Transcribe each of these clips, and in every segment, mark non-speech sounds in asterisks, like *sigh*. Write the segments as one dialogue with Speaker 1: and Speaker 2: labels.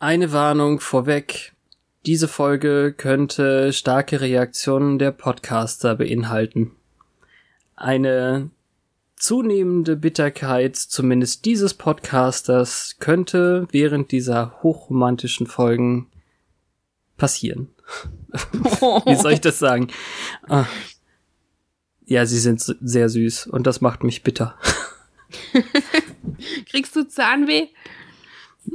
Speaker 1: Eine Warnung vorweg. Diese Folge könnte starke Reaktionen der Podcaster beinhalten. Eine zunehmende Bitterkeit zumindest dieses Podcasters könnte während dieser hochromantischen Folgen passieren. *laughs* Wie soll ich das sagen? Ah. Ja, sie sind sehr süß und das macht mich bitter. *laughs*
Speaker 2: Kriegst du Zahnweh?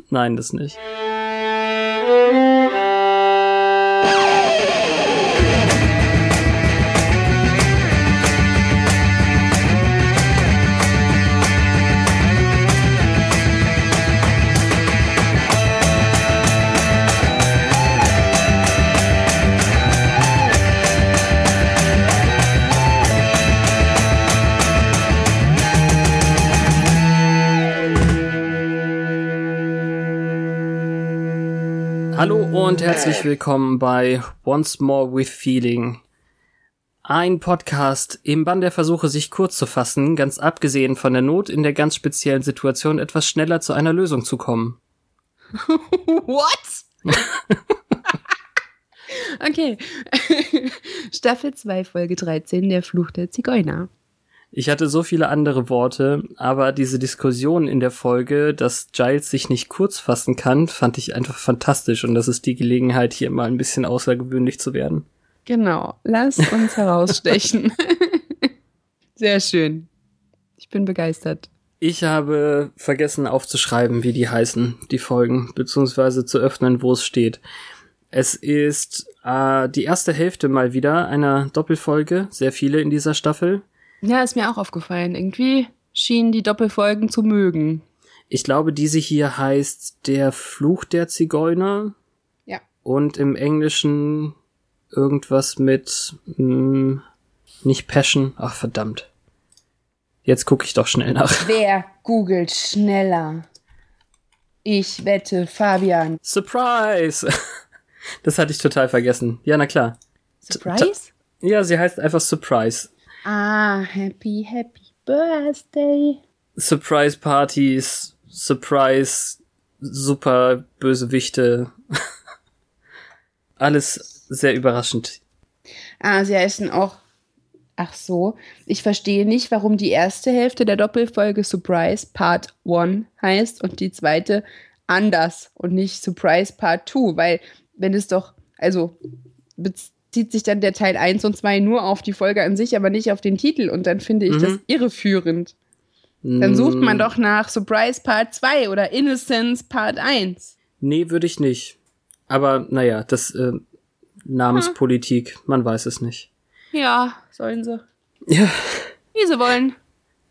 Speaker 1: Nein, das nicht. *laughs* Hallo und herzlich willkommen bei Once More with Feeling. Ein Podcast im Bann der Versuche, sich kurz zu fassen, ganz abgesehen von der Not in der ganz speziellen Situation, etwas schneller zu einer Lösung zu kommen. *laughs*
Speaker 2: What? *laughs* okay. *laughs* Staffel 2, Folge 13, der Fluch der Zigeuner.
Speaker 1: Ich hatte so viele andere Worte, aber diese Diskussion in der Folge, dass Giles sich nicht kurz fassen kann, fand ich einfach fantastisch und das ist die Gelegenheit, hier mal ein bisschen außergewöhnlich zu werden.
Speaker 2: Genau, lass uns *laughs* herausstechen. *laughs* Sehr schön. Ich bin begeistert.
Speaker 1: Ich habe vergessen aufzuschreiben, wie die heißen, die Folgen, beziehungsweise zu öffnen, wo es steht. Es ist äh, die erste Hälfte mal wieder einer Doppelfolge, sehr viele in dieser Staffel.
Speaker 2: Ja, ist mir auch aufgefallen. Irgendwie schienen die Doppelfolgen zu mögen.
Speaker 1: Ich glaube, diese hier heißt Der Fluch der Zigeuner.
Speaker 2: Ja.
Speaker 1: Und im Englischen irgendwas mit mh, hm, nicht Passion. Ach verdammt. Jetzt gucke ich doch schnell nach. *laughs*
Speaker 2: Wer googelt schneller? Ich wette Fabian.
Speaker 1: Surprise! Das hatte ich total vergessen. Ja, na klar.
Speaker 2: Surprise?
Speaker 1: Ja, sie heißt einfach Surprise.
Speaker 2: Ah, happy, happy birthday.
Speaker 1: Surprise Partys, Surprise, super Bösewichte. *laughs* Alles sehr überraschend.
Speaker 2: Ah, sie heißen auch. Ach so. Ich verstehe nicht, warum die erste Hälfte der Doppelfolge Surprise Part 1 heißt und die zweite anders und nicht Surprise Part 2, weil wenn es doch, also zieht sich dann der Teil 1 und 2 nur auf die Folge an sich, aber nicht auf den Titel. Und dann finde ich mhm. das irreführend. Dann sucht man mm. doch nach Surprise Part 2 oder Innocence Part 1.
Speaker 1: Nee, würde ich nicht. Aber naja, das äh, Namenspolitik, hm. man weiß es nicht.
Speaker 2: Ja, sollen sie.
Speaker 1: Ja.
Speaker 2: Wie sie wollen.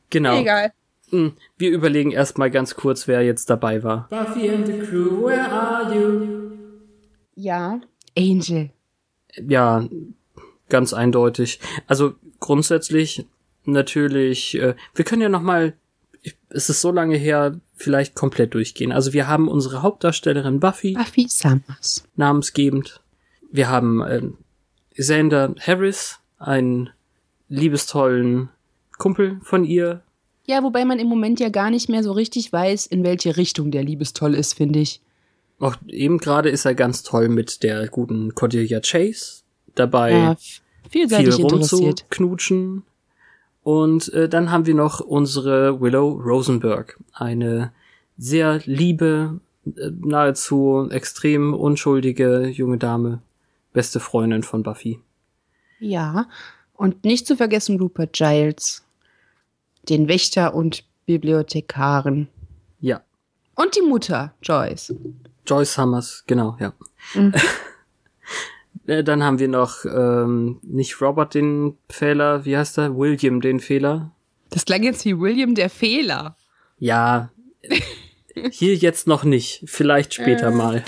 Speaker 1: Genau.
Speaker 2: Egal.
Speaker 1: Hm, wir überlegen erstmal ganz kurz, wer jetzt dabei war. Buffy and the Crew, where are you?
Speaker 2: Ja, Angel
Speaker 1: ja, ganz eindeutig. Also grundsätzlich natürlich, äh, wir können ja noch mal, es ist so lange her, vielleicht komplett durchgehen. Also wir haben unsere Hauptdarstellerin Buffy.
Speaker 2: Buffy Summers.
Speaker 1: Namensgebend. Wir haben äh, Xander Harris, einen liebestollen Kumpel von ihr.
Speaker 2: Ja, wobei man im Moment ja gar nicht mehr so richtig weiß, in welche Richtung der liebestoll ist, finde ich.
Speaker 1: Auch eben gerade ist er ganz toll mit der guten Cordelia Chase dabei. Ja,
Speaker 2: vielseitig viel
Speaker 1: rumzuknutschen. Und äh, dann haben wir noch unsere Willow Rosenberg, eine sehr liebe, äh, nahezu extrem unschuldige junge Dame, beste Freundin von Buffy.
Speaker 2: Ja, und nicht zu vergessen Rupert Giles, den Wächter und Bibliothekaren.
Speaker 1: Ja.
Speaker 2: Und die Mutter, Joyce.
Speaker 1: Joyce Summers, genau, ja. Mhm. *laughs* Äh, dann haben wir noch ähm, nicht Robert den Fehler, wie heißt er? William den Fehler.
Speaker 2: Das klang jetzt wie William der Fehler.
Speaker 1: Ja, *laughs* hier jetzt noch nicht, vielleicht später äh. mal.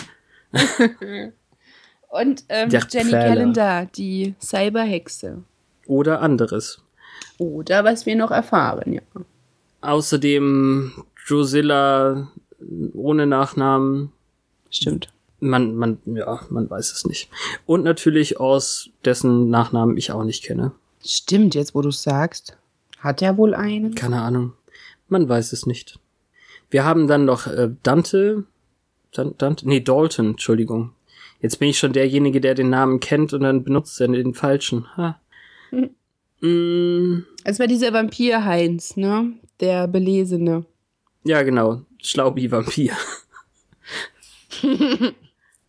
Speaker 1: *laughs*
Speaker 2: Und ähm, Jenny Calendar, die Cyberhexe.
Speaker 1: Oder anderes.
Speaker 2: Oder was wir noch erfahren, ja.
Speaker 1: Außerdem Drusilla ohne Nachnamen.
Speaker 2: Stimmt.
Speaker 1: Man, man, ja, man weiß es nicht. Und natürlich aus dessen Nachnamen ich auch nicht kenne.
Speaker 2: Stimmt, jetzt wo du sagst. Hat er wohl einen?
Speaker 1: Keine Ahnung. Man weiß es nicht. Wir haben dann noch äh, Dante, Dan Dante? Nee, Dalton, Entschuldigung. Jetzt bin ich schon derjenige, der den Namen kennt und dann benutzt er den falschen. Ha.
Speaker 2: Hm.
Speaker 1: Mm,
Speaker 2: Es war dieser Vampir Heinz, ne? Der Belesene.
Speaker 1: ja, genau. Schlaubi-Vampir. *laughs*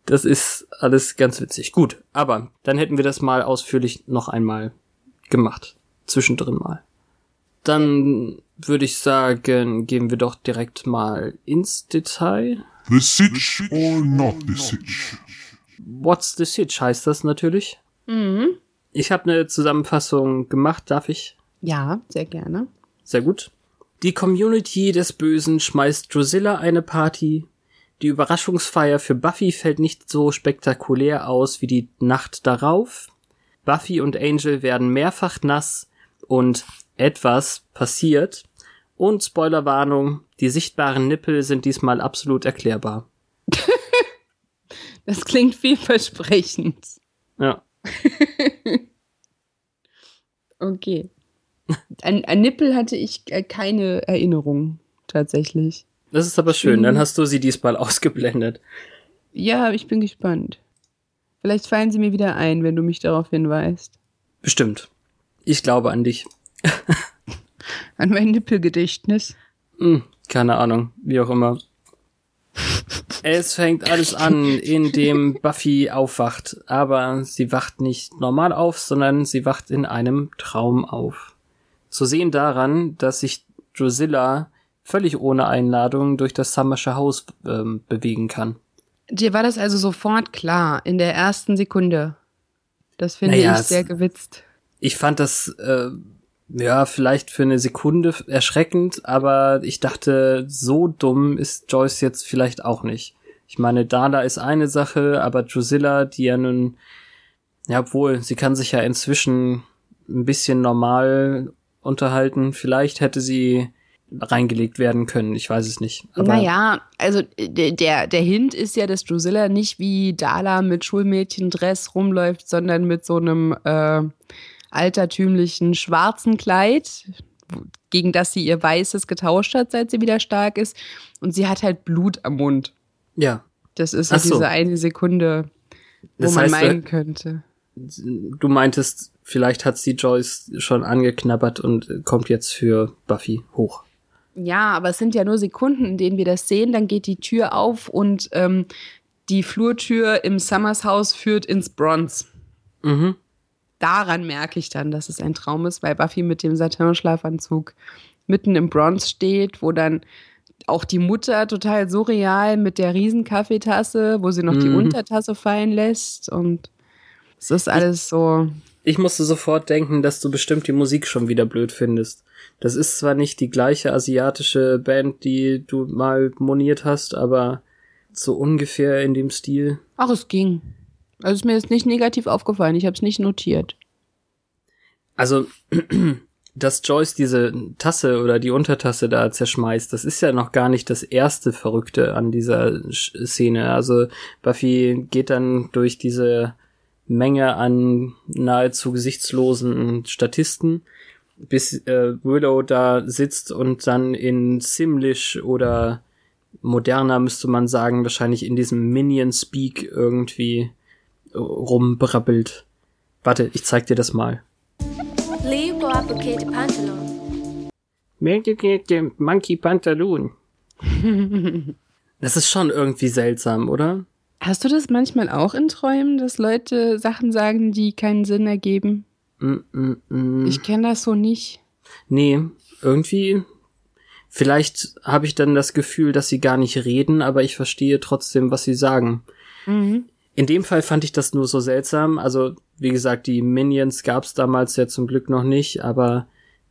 Speaker 1: das ist alles ganz witzig. Gut, aber dann hätten wir das mal ausführlich noch einmal gemacht. Zwischendrin mal. Dann würde ich sagen, gehen wir doch direkt mal ins Detail.
Speaker 3: The Sitch or not the Sitch?
Speaker 1: What's the Sitch heißt das natürlich.
Speaker 2: Mhm.
Speaker 1: Ich habe eine Zusammenfassung gemacht, darf ich?
Speaker 2: Ja, sehr gerne.
Speaker 1: Sehr gut. Die Community des Bösen schmeißt Drusilla eine Party. Die Überraschungsfeier für Buffy fällt nicht so spektakulär aus wie die Nacht darauf. Buffy und Angel werden mehrfach nass und etwas passiert. Und Spoilerwarnung, die sichtbaren Nippel sind diesmal absolut erklärbar. *laughs*
Speaker 2: Das klingt vielversprechend.
Speaker 1: Ja. *laughs*
Speaker 2: Okay. An, an Nippel hatte ich äh, keine Erinnerung, tatsächlich.
Speaker 1: Das ist aber schön, dann hast du sie diesmal *laughs* ausgeblendet.
Speaker 2: Ja, ich bin gespannt. Vielleicht fallen sie mir wieder ein, wenn du mich darauf hinweist.
Speaker 1: Bestimmt. Ich glaube an dich. *laughs*
Speaker 2: An mein Nippelgedächtnis.
Speaker 1: Hm, keine Ahnung, wie auch immer. Es fängt alles an, indem Buffy aufwacht, aber sie wacht nicht normal auf, sondern sie wacht in einem Traum auf. Zu sehen daran, dass sich Drusilla völlig ohne Einladung durch das Summersche Haus ähm, bewegen kann.
Speaker 2: Dir war das also sofort klar, in der ersten Sekunde. Das finde
Speaker 1: Naja,
Speaker 2: ich sehr gewitzt.
Speaker 1: Ich fand das äh, ja vielleicht für eine Sekunde erschreckend, aber ich dachte, so dumm ist Joyce jetzt vielleicht auch nicht. Ich meine, Dala ist eine Sache, aber Drusilla, die ja nun, ja, obwohl, sie kann sich ja inzwischen ein bisschen normal unterhalten. Vielleicht hätte sie reingelegt werden können, ich weiß es nicht. Aber
Speaker 2: naja, also äh, der, der Hint ist ja, dass Drusilla nicht wie Dala mit Schulmädchendress rumläuft, sondern mit so einem äh, altertümlichen schwarzen Kleid, gegen das sie ihr weißes getauscht hat, seit sie wieder stark ist. Und sie hat halt Blut am Mund.
Speaker 1: ja,
Speaker 2: Das ist so diese eine Sekunde, wo
Speaker 1: Das
Speaker 2: man
Speaker 1: heißt,
Speaker 2: meinen könnte.
Speaker 1: du meintest, vielleicht hat sie Joyce schon angeknabbert und kommt jetzt für Buffy hoch.
Speaker 2: Ja, aber es sind ja nur Sekunden, in denen wir das sehen. Dann geht die Tür auf und ähm, die Flurtür im Summers Haus führt ins Bronze.
Speaker 1: Mhm.
Speaker 2: Daran merke ich dann, dass es ein Traum ist, weil Buffy mit dem Satin-Schlafanzug mitten im Bronze steht, wo dann auch die Mutter total surreal mit der Riesenkaffeetasse, wo sie noch die
Speaker 1: Mhm.
Speaker 2: Untertasse fallen lässt und es ist alles so.
Speaker 1: Ich musste sofort denken, dass du bestimmt die Musik schon wieder blöd findest. Das ist zwar nicht die gleiche asiatische Band, die du mal moniert hast, aber so ungefähr in dem Stil.
Speaker 2: Ach, es ging. Also ist mir jetzt nicht negativ aufgefallen, ich habe es nicht notiert.
Speaker 1: Also, *clears throat* dass Joyce diese Tasse oder die Untertasse da zerschmeißt, das ist ja noch gar nicht das erste Verrückte an dieser Szene. Also Buffy geht dann durch diese Menge an nahezu gesichtslosen Statisten, bis äh, Willow da sitzt und dann in Simlish oder moderner müsste man sagen, wahrscheinlich in diesem Minion-Speak irgendwie äh, rumbrabbelt. Warte, ich zeig dir das mal. Monkey Pantaloon. *laughs* Das ist schon irgendwie seltsam, oder?
Speaker 2: Hast du das manchmal auch in Träumen, dass Leute Sachen sagen, die keinen Sinn ergeben?
Speaker 1: Mm, mm, mm.
Speaker 2: Ich kenne das so nicht.
Speaker 1: nee, irgendwie. Vielleicht habe ich dann das Gefühl, dass sie gar nicht reden, aber ich verstehe trotzdem, was sie sagen.
Speaker 2: Mhm.
Speaker 1: In dem Fall fand ich das nur so seltsam. Also, wie gesagt, die Minions gab's damals ja zum Glück noch nicht, aber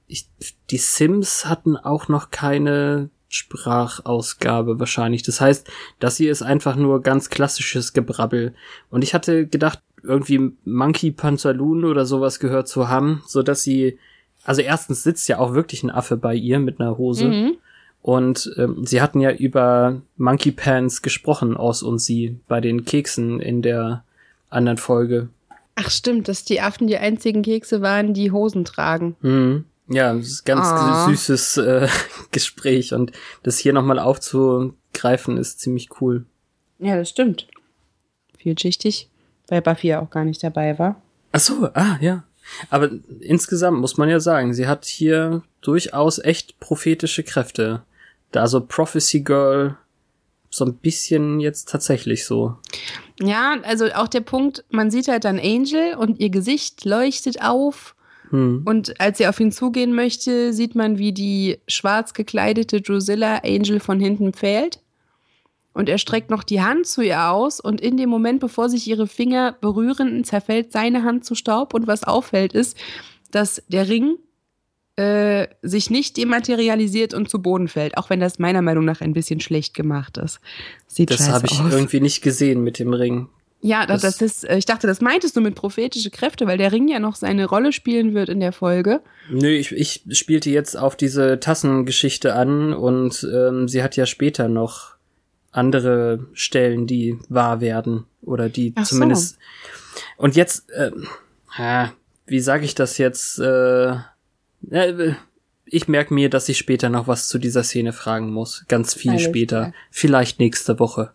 Speaker 1: ich, die Sims hatten auch noch keine Sprachausgabe wahrscheinlich. Das heißt, das hier ist einfach nur ganz klassisches Gebrabbel. Und ich hatte gedacht, irgendwie Monkey Pantaloon oder sowas gehört zu haben, so dass sie, also erstens sitzt ja auch wirklich ein Affe bei ihr mit einer Hose.
Speaker 2: Mhm.
Speaker 1: Und ähm, sie hatten ja über Monkey Pants gesprochen, aus und sie, bei den Keksen in der anderen Folge.
Speaker 2: Ach stimmt, dass die Affen die einzigen Kekse waren, die Hosen tragen.
Speaker 1: Hm. Ja, das ist ganz
Speaker 2: Ah.
Speaker 1: süßes äh, *laughs* Gespräch und das hier nochmal aufzugreifen ist ziemlich cool.
Speaker 2: Ja, das stimmt. Vielschichtig, weil Buffy ja auch gar nicht dabei war.
Speaker 1: Ach so, ah, ja. Aber insgesamt muss man ja sagen, sie hat hier durchaus echt prophetische Kräfte. Da also Prophecy Girl so ein bisschen jetzt tatsächlich so.
Speaker 2: Ja, also auch der Punkt, man sieht halt dann Angel und ihr Gesicht leuchtet auf.
Speaker 1: Hm.
Speaker 2: Und als sie auf ihn zugehen möchte, sieht man, wie die schwarz gekleidete Drusilla Angel von hinten pfählt. Und er streckt noch die Hand zu ihr aus und in dem Moment, bevor sich ihre Finger berühren, zerfällt seine Hand zu Staub. Und was auffällt ist, dass der Ring äh, sich nicht dematerialisiert und zu Boden fällt, auch wenn das meiner Meinung nach ein bisschen schlecht gemacht ist. Sieht
Speaker 1: Das habe ich
Speaker 2: aus.
Speaker 1: irgendwie nicht gesehen mit dem Ring.
Speaker 2: Ja, das,
Speaker 1: Das-
Speaker 2: ist, äh, ich dachte, das meintest du mit prophetische Kräfte, weil der Ring ja noch seine Rolle spielen wird in der Folge.
Speaker 1: Nö, ich, ich spielte jetzt auf diese Tassengeschichte an und ähm, sie hat ja später noch andere Stellen, die wahr werden oder die
Speaker 2: Ach so.
Speaker 1: zumindest. Und jetzt, ähm, ha, wie sage ich das jetzt? Äh, äh, ich merke mir, dass ich später noch was zu dieser Szene fragen muss. Ganz viel
Speaker 2: Alles
Speaker 1: später.
Speaker 2: klar.
Speaker 1: Vielleicht nächste Woche.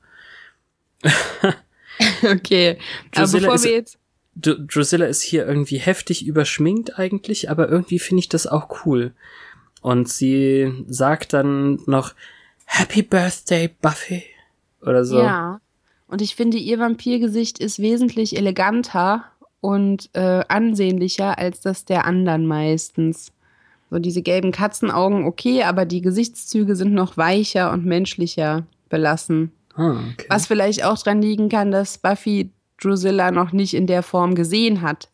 Speaker 1: *laughs* *laughs*
Speaker 2: Okay, aber
Speaker 1: Drusilla
Speaker 2: bevor
Speaker 1: ist-
Speaker 2: wir jetzt
Speaker 1: Dr Drusilla ist hier irgendwie heftig überschminkt eigentlich, aber irgendwie finde ich das auch cool. Und sie sagt dann noch Happy Birthday, Buffy. Oder so.
Speaker 2: Ja. Und ich finde, ihr Vampirgesicht ist wesentlich eleganter und äh, ansehnlicher als das der anderen meistens. So diese gelben Katzenaugen, okay, aber die Gesichtszüge sind noch weicher und menschlicher belassen.
Speaker 1: Ah, okay.
Speaker 2: Was vielleicht auch dran liegen kann, dass Buffy Drusilla noch nicht in der Form gesehen hat.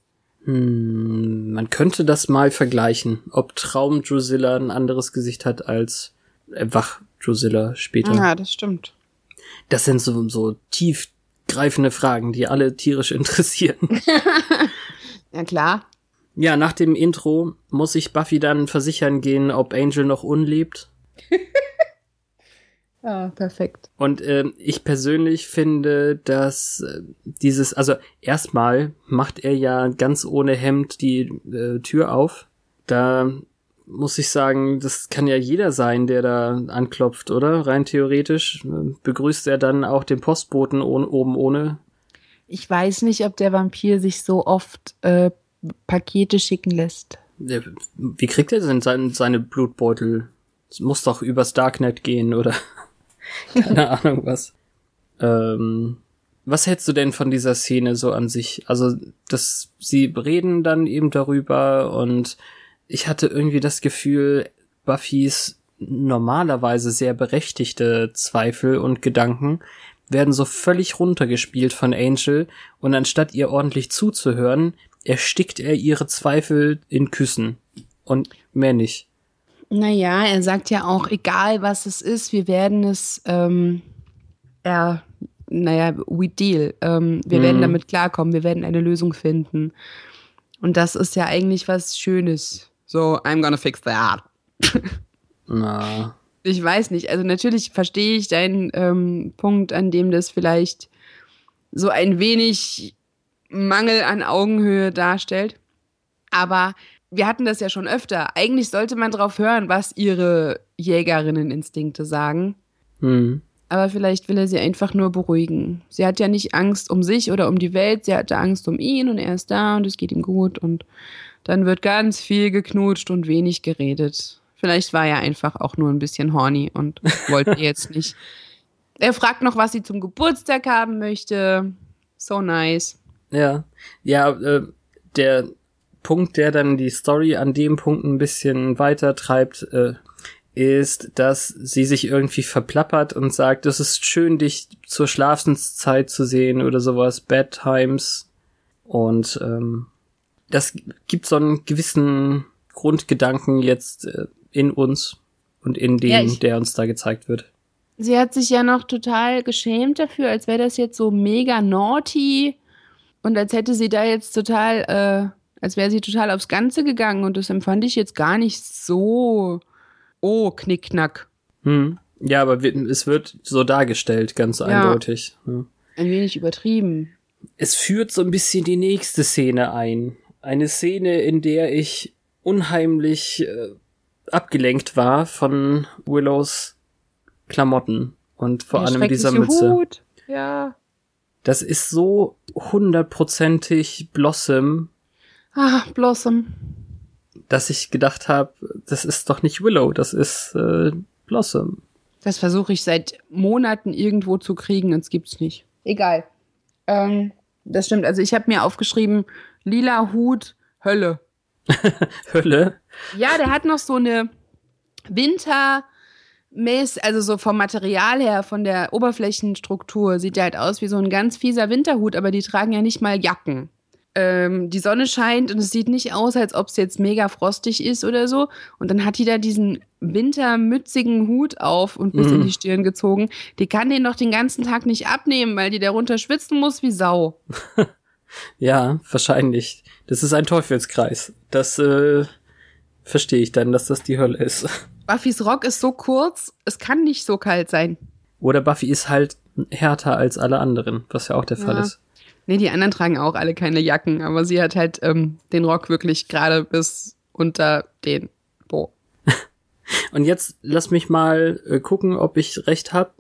Speaker 1: Hm, man könnte das mal vergleichen, ob Traum Drusilla ein anderes Gesicht hat als äh, Wach Drusilla später.
Speaker 2: Ja, das stimmt.
Speaker 1: Das sind so, so tiefgreifende Fragen, die alle tierisch *laughs* interessieren. *laughs*
Speaker 2: Ja, klar.
Speaker 1: Ja, nach dem Intro muss ich Buffy dann versichern gehen, ob Angel noch unlebt. *laughs*
Speaker 2: Ja, perfekt.
Speaker 1: Und ähm, ich persönlich finde, dass äh, dieses, also erstmal macht er ja ganz ohne Hemd die äh, Tür auf. Da muss ich sagen, das kann ja jeder sein, der da anklopft, oder? Rein theoretisch äh, begrüßt er dann auch den Postboten ohne, oben ohne.
Speaker 2: Ich weiß nicht, ob der Vampir sich so oft äh, Pakete schicken lässt.
Speaker 1: Wie kriegt er denn sein, seine Blutbeutel? Es muss doch übers Darknet gehen, oder? *laughs* Keine Ahnung was. Ähm, was hältst du denn von dieser Szene so an sich? Also, dass sie reden dann eben darüber und ich hatte irgendwie das Gefühl, Buffys normalerweise sehr berechtigte Zweifel und Gedanken werden so völlig runtergespielt von Angel und anstatt ihr ordentlich zuzuhören, erstickt er ihre Zweifel in Küssen. Und mehr nicht.
Speaker 2: Naja, er sagt ja auch, egal was es ist, wir werden es, ähm, er, naja, we deal. Ähm, wir
Speaker 1: Mhm.
Speaker 2: werden damit klarkommen, wir werden eine Lösung finden. Und das ist ja eigentlich was Schönes. So, I'm gonna fix that. *laughs*
Speaker 1: Na,
Speaker 2: Ich weiß nicht. Also natürlich verstehe ich deinen ähm, Punkt, an dem das vielleicht so ein wenig Mangel an Augenhöhe darstellt. Aber wir hatten das ja schon öfter. Eigentlich sollte man drauf hören, was ihre Jägerinneninstinkte sagen.
Speaker 1: hm.
Speaker 2: Aber vielleicht will er sie einfach nur beruhigen. Sie hat ja nicht Angst um sich oder um die Welt, sie hatte Angst um ihn und er ist da und es geht ihm gut und dann wird ganz viel geknutscht und wenig geredet. Vielleicht war er einfach auch nur ein bisschen horny und *laughs* wollte jetzt nicht. Er fragt noch, was sie zum Geburtstag haben möchte. So nice.
Speaker 1: Ja. Ja, äh, der Punkt, der dann die Story an dem Punkt ein bisschen weiter treibt, äh, ist, dass sie sich irgendwie verplappert und sagt, es ist schön, dich zur Schlafenszeit zu sehen oder sowas, Bad Times. Und ähm, das gibt so einen gewissen Grundgedanken jetzt äh, in uns und in dem,
Speaker 2: Ja,
Speaker 1: der uns da gezeigt wird.
Speaker 2: Sie hat sich ja noch total geschämt dafür, als wäre das jetzt so mega naughty und als hätte sie da jetzt total, äh, als wäre sie total aufs Ganze gegangen und das empfand ich jetzt gar nicht so, oh, knickknack.
Speaker 1: Hm. Ja, aber es wird so dargestellt, ganz
Speaker 2: Ja.
Speaker 1: eindeutig. Ja.
Speaker 2: Ein wenig übertrieben.
Speaker 1: Es führt so ein bisschen die nächste Szene ein. Eine Szene, in der ich unheimlich äh, abgelenkt war von Willows Klamotten und vor
Speaker 2: Der
Speaker 1: allem dieser Mütze.
Speaker 2: Hut. Ja.
Speaker 1: Das ist so hundertprozentig Blossom,
Speaker 2: Ah, Blossom.
Speaker 1: dass ich gedacht habe, das ist doch nicht Willow, das ist äh, Blossom.
Speaker 2: Das versuche ich seit Monaten irgendwo zu kriegen und es gibt's nicht. Egal. Ähm, das stimmt. Also ich habe mir aufgeschrieben, lila Hut, Hölle. *laughs*
Speaker 1: Hölle.
Speaker 2: Ja, der hat noch so eine Winter, also so vom Material her, von der Oberflächenstruktur, sieht der halt aus wie so ein ganz fieser Winterhut, aber die tragen ja nicht mal Jacken. Ähm, die Sonne scheint und es sieht nicht aus, als ob es jetzt mega frostig ist oder so. Und dann hat die da diesen wintermützigen Hut auf und bis in die Stirn gezogen. Die kann den doch den ganzen Tag nicht abnehmen, weil die darunter schwitzen muss wie Sau. *laughs*
Speaker 1: Ja, wahrscheinlich. Das ist ein Teufelskreis. Das äh, verstehe ich dann, dass das die Hölle ist. *laughs*
Speaker 2: Buffys Rock ist so kurz, es kann nicht so kalt sein.
Speaker 1: Oder Buffy ist halt härter als alle anderen, was ja auch der Fall
Speaker 2: Ja.
Speaker 1: ist.
Speaker 2: Nee, die anderen tragen auch alle keine Jacken, aber sie hat halt ähm, den Rock wirklich gerade bis unter den Po. *laughs*
Speaker 1: Und jetzt lass mich mal äh, gucken, ob ich recht hab.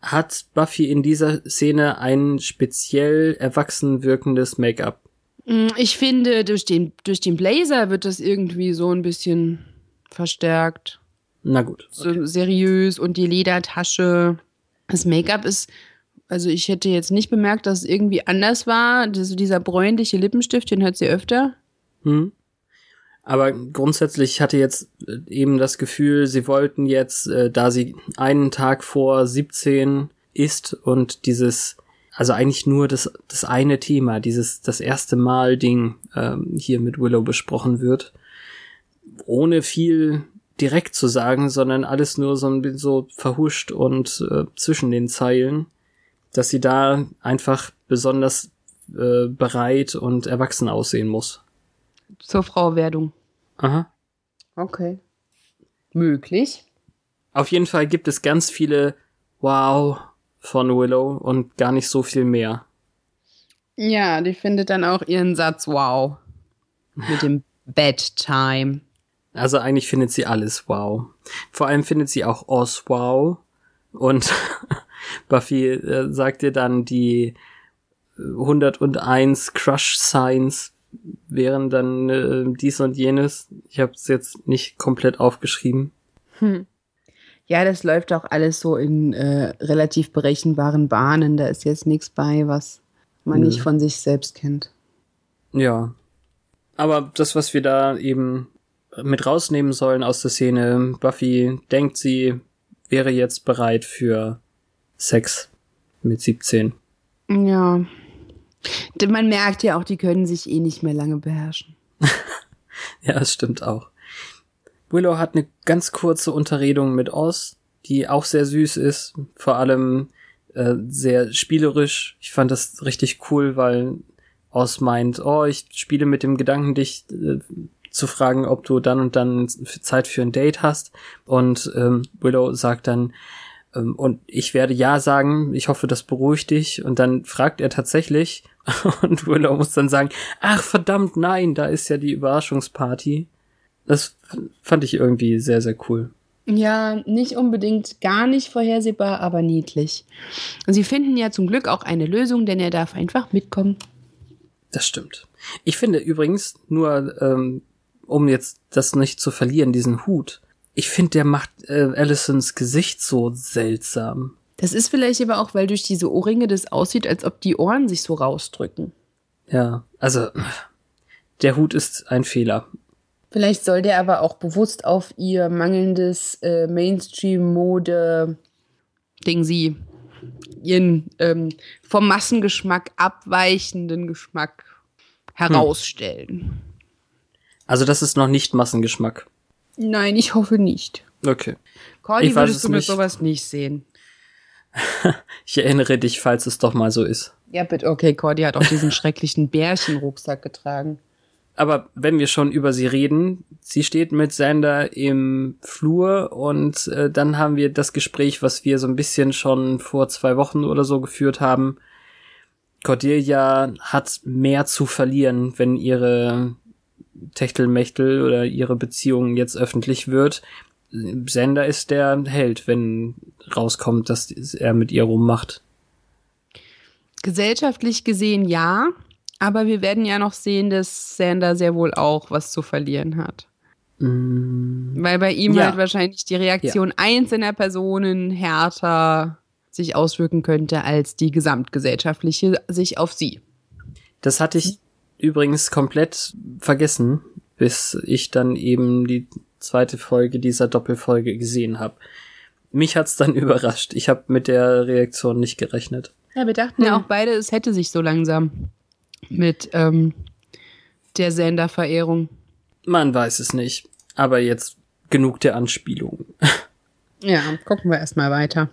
Speaker 1: Hat Buffy in dieser Szene ein speziell erwachsen wirkendes Make-up?
Speaker 2: Mm, Ich finde, durch den, durch den Blazer wird das irgendwie so ein bisschen verstärkt.
Speaker 1: Na gut.
Speaker 2: So seriös und die Ledertasche. Das Make-up ist, also ich hätte jetzt nicht bemerkt, dass es irgendwie anders war. Das, dieser bräunliche Lippenstift, den hat sie öfter.
Speaker 1: Hm. Aber grundsätzlich hatte jetzt äh, eben das Gefühl, sie wollten jetzt, äh, da sie einen Tag vor 17 ist und dieses, also eigentlich nur das, das eine Thema, dieses das erste Mal Ding ähm, hier mit Willow besprochen wird, ohne viel direkt zu sagen, sondern alles nur so so verhuscht und äh, zwischen den Zeilen, dass sie da einfach besonders äh, bereit und erwachsen aussehen muss.
Speaker 2: Zur Frauwerdung.
Speaker 1: Aha.
Speaker 2: Okay. Möglich.
Speaker 1: Auf jeden Fall gibt es ganz viele Wow von Willow und gar nicht so viel mehr.
Speaker 2: Ja, die findet dann auch ihren Satz wow. Mit dem *laughs* Bedtime.
Speaker 1: Also eigentlich findet sie alles wow. Vor allem findet sie auch Oz wow. Und *laughs* Buffy äh, sagt ihr dann die äh, 101 Crush Signs wären dann äh, dies und jenes. Ich habe es jetzt nicht komplett aufgeschrieben.
Speaker 2: Ja, das läuft auch alles so in äh, relativ berechenbaren Bahnen. Da ist jetzt nichts bei, was man
Speaker 1: Nö.
Speaker 2: nicht von sich selbst kennt.
Speaker 1: Ja. Aber das, was wir da eben mit rausnehmen sollen aus der Szene, Buffy denkt, sie wäre jetzt bereit für Sex mit 17.
Speaker 2: Ja. Denn Man merkt ja auch, die können sich eh nicht mehr lange beherrschen. *laughs*
Speaker 1: Ja, das stimmt auch. Willow hat eine ganz kurze Unterredung mit Oz, die auch sehr süß ist, vor allem äh, sehr spielerisch. Ich fand das richtig cool, weil Oz meint, oh, ich spiele mit dem Gedanken, dich äh, zu fragen, ob du dann und dann Zeit für ein Date hast. Und ähm, Willow sagt dann, und ich werde ja sagen, ich hoffe, das beruhigt dich. Und dann fragt er tatsächlich, *laughs* und Willow muss dann sagen, ach verdammt, nein, da ist ja die Überraschungsparty. Das fand ich irgendwie sehr, sehr cool.
Speaker 2: Ja, nicht unbedingt gar nicht vorhersehbar, aber niedlich. Und sie finden ja zum Glück auch eine Lösung, denn er darf einfach mitkommen.
Speaker 1: Das stimmt. Ich finde übrigens, nur ähm, um jetzt das nicht zu verlieren, diesen Hut, ich finde, der macht äh, Allisons Gesicht so seltsam.
Speaker 2: Das ist vielleicht aber auch, weil durch diese Ohrringe das aussieht, als ob die Ohren sich so rausdrücken.
Speaker 1: Ja, also der Hut ist ein Fehler.
Speaker 2: Vielleicht soll der aber auch bewusst auf ihr mangelndes äh, Mainstream-Mode-Ding sie ihren ähm, vom Massengeschmack abweichenden Geschmack herausstellen.
Speaker 1: Also das ist noch nicht Massengeschmack.
Speaker 2: Nein, ich hoffe nicht.
Speaker 1: Okay.
Speaker 2: Cordy
Speaker 1: Ich
Speaker 2: würdest
Speaker 1: es
Speaker 2: du mit
Speaker 1: nicht.
Speaker 2: sowas nicht sehen. *laughs*
Speaker 1: Ich erinnere dich, falls es doch mal so ist.
Speaker 2: Ja, bitte. Okay, Cordy hat auch diesen *laughs* schrecklichen Bärchenrucksack getragen.
Speaker 1: Aber wenn wir schon über sie reden, sie steht mit Sander im Flur und äh, dann haben wir das Gespräch, was wir so ein bisschen schon vor zwei Wochen oder so geführt haben. Cordelia hat mehr zu verlieren, wenn ihre Techtelmechtel oder ihre Beziehung jetzt öffentlich wird. Sander ist der Held, wenn rauskommt, dass er mit ihr rummacht.
Speaker 2: Gesellschaftlich gesehen ja, aber wir werden ja noch sehen, dass Sander sehr wohl auch was zu verlieren hat. Weil bei ihm
Speaker 1: Ja.
Speaker 2: halt wahrscheinlich die Reaktion einzelner Personen härter sich auswirken könnte als die gesamtgesellschaftliche sich auf sie.
Speaker 1: Das hatte ich übrigens komplett vergessen, bis ich dann eben die zweite Folge dieser Doppelfolge gesehen habe. Mich hat's dann *laughs* überrascht. Ich habe mit der Reaktion nicht gerechnet.
Speaker 2: Ja, wir dachten ja auch beide, es hätte sich so langsam mit ähm, der Sander-Verehrung.
Speaker 1: Man weiß es nicht. Aber jetzt genug der Anspielungen. *laughs*
Speaker 2: Ja, gucken wir erstmal weiter.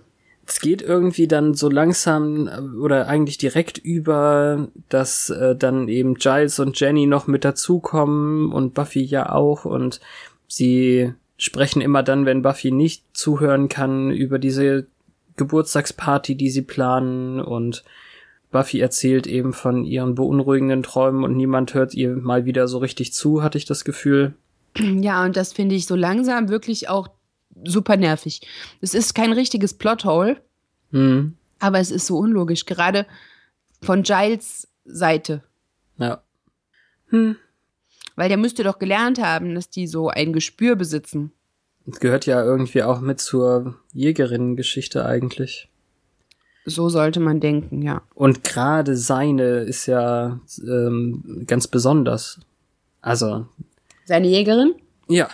Speaker 1: Es geht irgendwie dann so langsam äh, oder eigentlich direkt über, dass äh, dann eben Giles und Jenny noch mit dazukommen und Buffy ja auch und sie sprechen immer dann, wenn Buffy nicht zuhören kann, über diese Geburtstagsparty, die sie planen und Buffy erzählt eben von ihren beunruhigenden Träumen und niemand hört ihr mal wieder so richtig zu, hatte ich das Gefühl.
Speaker 2: Ja, und das finde ich so langsam wirklich auch super nervig. Es ist kein richtiges Plothole,
Speaker 1: Hm,
Speaker 2: aber es ist so unlogisch, gerade von Giles Seite.
Speaker 1: ja. Hm.
Speaker 2: Weil der müsste doch gelernt haben, dass die so ein Gespür besitzen.
Speaker 1: Das gehört ja irgendwie auch mit zur Jägerinnen-Geschichte eigentlich.
Speaker 2: So sollte man denken, ja.
Speaker 1: Und gerade seine ist ja ähm, ganz besonders. Also,
Speaker 2: Seine Jägerin?
Speaker 1: ja.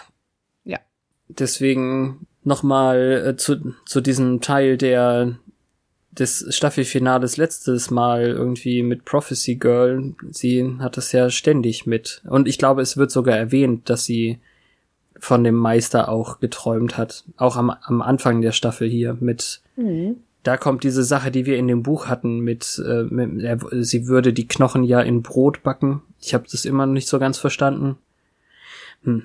Speaker 1: Deswegen nochmal äh, zu, zu diesem Teil der des Staffelfinales letztes Mal irgendwie mit Prophecy Girl. Sie hat das ja ständig mit. Und ich glaube, es wird sogar erwähnt, dass sie von dem Meister auch geträumt hat. Auch am, am Anfang der Staffel hier mit da kommt diese Sache, die wir in dem Buch hatten, mit, äh, mit er, sie würde die Knochen ja in Brot backen. Ich habe das immer noch nicht so ganz verstanden. Hm.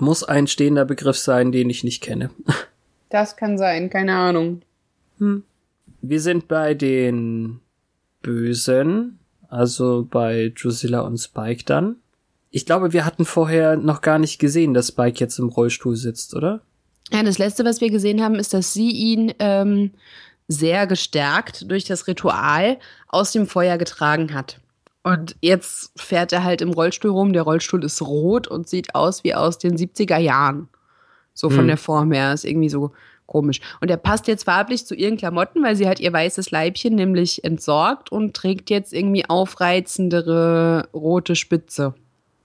Speaker 1: Muss ein stehender Begriff sein, den ich nicht kenne.
Speaker 2: Das kann sein, keine Ahnung.
Speaker 1: Wir sind bei den Bösen, also bei Drusilla und Spike dann. Ich glaube, wir hatten vorher noch gar nicht gesehen, dass Spike jetzt im Rollstuhl sitzt, oder?
Speaker 2: Ja, das letzte, was wir gesehen haben, ist, dass sie ihn ähm, sehr gestärkt durch das Ritual aus dem Feuer getragen hat. Und jetzt fährt er halt im Rollstuhl rum. Der Rollstuhl ist rot und sieht aus wie aus den 70er Jahren. So von
Speaker 1: Hm.
Speaker 2: der Form her. Ist irgendwie so komisch. Und er passt jetzt farblich zu ihren Klamotten, weil sie hat ihr weißes Leibchen nämlich entsorgt und trägt jetzt irgendwie aufreizendere rote Spitze.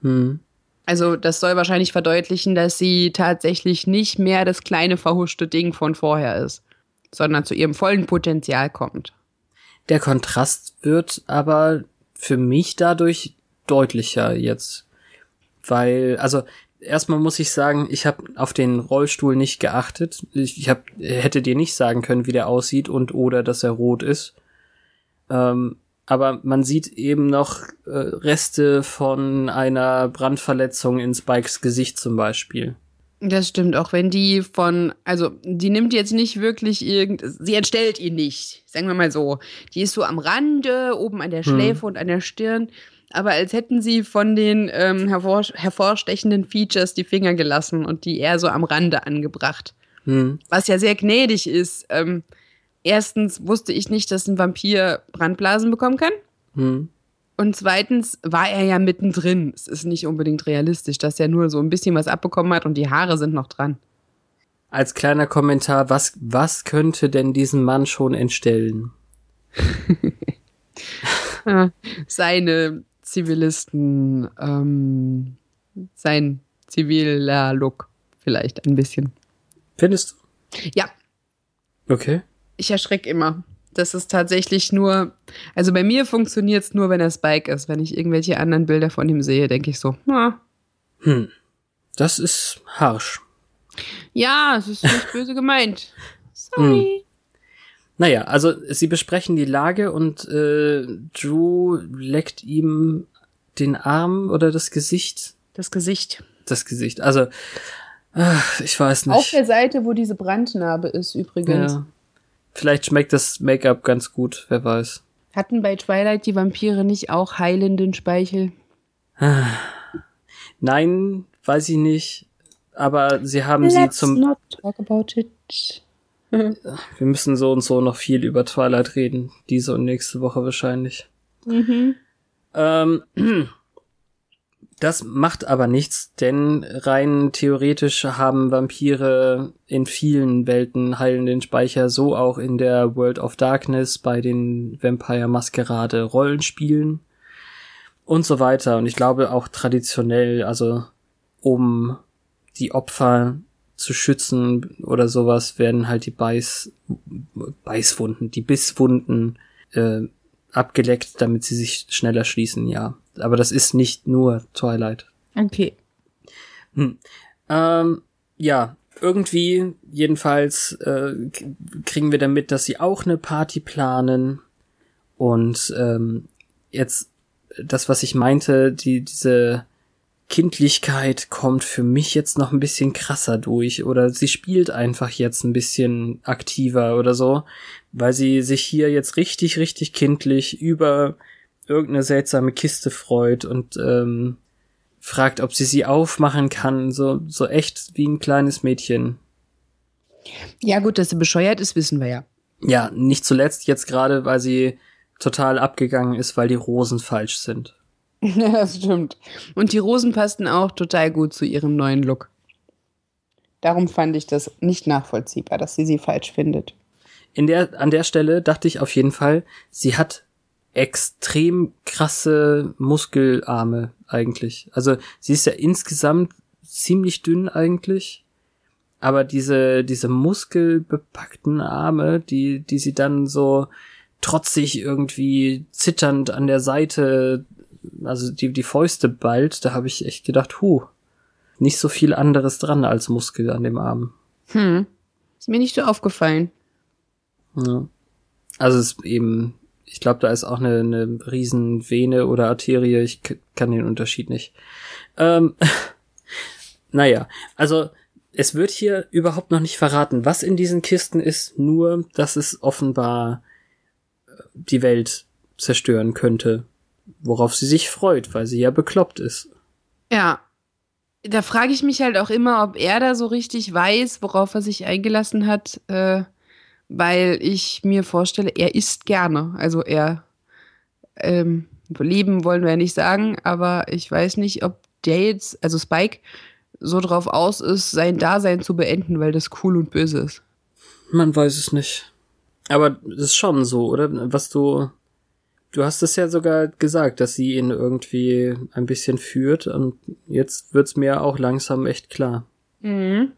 Speaker 1: Hm.
Speaker 2: Also das soll wahrscheinlich verdeutlichen, dass sie tatsächlich nicht mehr das kleine verhuschte Ding von vorher ist, sondern zu ihrem vollen Potenzial kommt.
Speaker 1: Der Kontrast wird aber für mich dadurch deutlicher jetzt. Weil, also erstmal muss ich sagen, ich habe auf den Rollstuhl nicht geachtet. Ich, hab, hätte dir nicht sagen können, wie der aussieht und oder dass er rot ist. Ähm, aber man sieht eben noch äh, Reste von einer Brandverletzung in Spikes Gesicht zum Beispiel.
Speaker 2: Das stimmt, auch wenn die von, also die nimmt jetzt nicht wirklich irgend, sie entstellt ihn nicht, sagen wir mal so. Die ist so am Rande, oben an der Schläfe und an der Stirn, aber als hätten sie von den ähm, hervor, hervorstechenden Features die Finger gelassen und die eher so am Rande angebracht.
Speaker 1: Hm.
Speaker 2: Was ja sehr gnädig ist. Ähm, erstens wusste ich nicht, dass ein Vampir Brandblasen bekommen kann.
Speaker 1: Hm.
Speaker 2: Und zweitens war er ja mittendrin. Es ist nicht unbedingt realistisch, dass er nur so ein bisschen was abbekommen hat und die Haare sind noch dran.
Speaker 1: Als kleiner Kommentar, was, was könnte denn diesen Mann schon entstellen? *laughs*
Speaker 2: Seine Zivilisten, ähm, sein ziviler Look vielleicht ein bisschen.
Speaker 1: Findest du?
Speaker 2: Ja,
Speaker 1: Okay.
Speaker 2: ich erschrecke immer. Das ist tatsächlich nur, also bei mir funktioniert es nur, wenn er Spike ist. Wenn ich irgendwelche anderen Bilder von ihm sehe, denke ich so, na,
Speaker 1: Hm. Das ist harsch.
Speaker 2: ja, es ist nicht böse gemeint. *laughs* Sorry.
Speaker 1: Naja, also sie besprechen die Lage und äh, Drew leckt ihm den Arm oder das Gesicht.
Speaker 2: Das Gesicht.
Speaker 1: Das Gesicht. Also, ach, ich weiß
Speaker 2: Auf
Speaker 1: nicht.
Speaker 2: der Seite, wo diese Brandnarbe ist, übrigens.
Speaker 1: Ja. Vielleicht schmeckt das Make-up ganz gut, wer weiß.
Speaker 2: Hatten bei Twilight die Vampire nicht auch heilenden Speichel? *sighs*
Speaker 1: Nein, weiß ich nicht. Aber sie haben sie
Speaker 2: Let's
Speaker 1: zum
Speaker 2: not talk about it. *laughs*
Speaker 1: Wir müssen so und so noch viel über Twilight reden. Diese und nächste Woche wahrscheinlich.
Speaker 2: Mhm.
Speaker 1: Ähm, *clears throat* das macht aber nichts, denn rein theoretisch haben Vampire in vielen Welten heilenden Speicher, so auch in der World of Darkness bei den Vampire Maskerade Rollenspielen und so weiter. Und ich glaube auch traditionell, also um die Opfer zu schützen oder sowas, werden halt die Beiß, Beißwunden, die Bisswunden äh, abgeleckt, damit sie sich schneller schließen, ja. Aber das ist nicht nur Twilight.
Speaker 2: Okay.
Speaker 1: Hm. Ähm, ja, irgendwie, jedenfalls, äh, kriegen wir damit, dass sie auch eine Party planen. Und ähm, jetzt, das, was ich meinte, die, diese Kindlichkeit kommt für mich jetzt noch ein bisschen krasser durch. Oder sie spielt einfach jetzt ein bisschen aktiver oder so, weil sie sich hier jetzt richtig, richtig kindlich über irgendeine seltsame Kiste freut und ähm, fragt, ob sie sie aufmachen kann, so, so echt wie ein kleines Mädchen.
Speaker 2: Ja, gut, dass sie bescheuert ist, wissen wir ja.
Speaker 1: Ja, nicht zuletzt jetzt gerade, weil sie total abgegangen ist, weil die Rosen falsch sind. *laughs*
Speaker 2: Ja, das stimmt. Und die Rosen passten auch total gut zu ihrem neuen Look. Darum fand ich das nicht nachvollziehbar, dass sie sie falsch findet.
Speaker 1: In der, an der Stelle dachte ich auf jeden Fall, sie hat extrem krasse Muskelarme eigentlich. Also sie ist ja insgesamt ziemlich dünn eigentlich. Aber diese, diese muskelbepackten Arme, die, die sie dann so trotzig irgendwie zitternd an der Seite, also die, die Fäuste ballt, da habe ich echt gedacht, hu, nicht so viel anderes dran als Muskel an dem Arm.
Speaker 2: Hm. Ist mir nicht so aufgefallen.
Speaker 1: Ja. Also es ist eben, ich glaube, da ist auch eine, eine riesen Vene oder Arterie, ich kann den Unterschied nicht. Ähm, *laughs* naja, also es wird hier überhaupt noch nicht verraten, was in diesen Kisten ist, nur dass es offenbar äh, die Welt zerstören könnte, worauf sie sich freut, weil sie ja bekloppt ist.
Speaker 2: Ja. Da frage ich mich halt auch immer, ob er da so richtig weiß, worauf er sich eingelassen hat, äh, weil ich mir vorstelle, er isst gerne. Also er ähm, leben wollen wir ja nicht sagen, aber ich weiß nicht, ob der jetzt, also Spike, so drauf aus ist, sein Dasein zu beenden, weil das cool und böse ist.
Speaker 1: Man weiß es nicht. Aber das ist schon so, oder? Was du. Du hast es ja sogar gesagt, dass sie ihn irgendwie ein bisschen führt und jetzt wird's mir auch langsam echt klar.
Speaker 2: Mhm.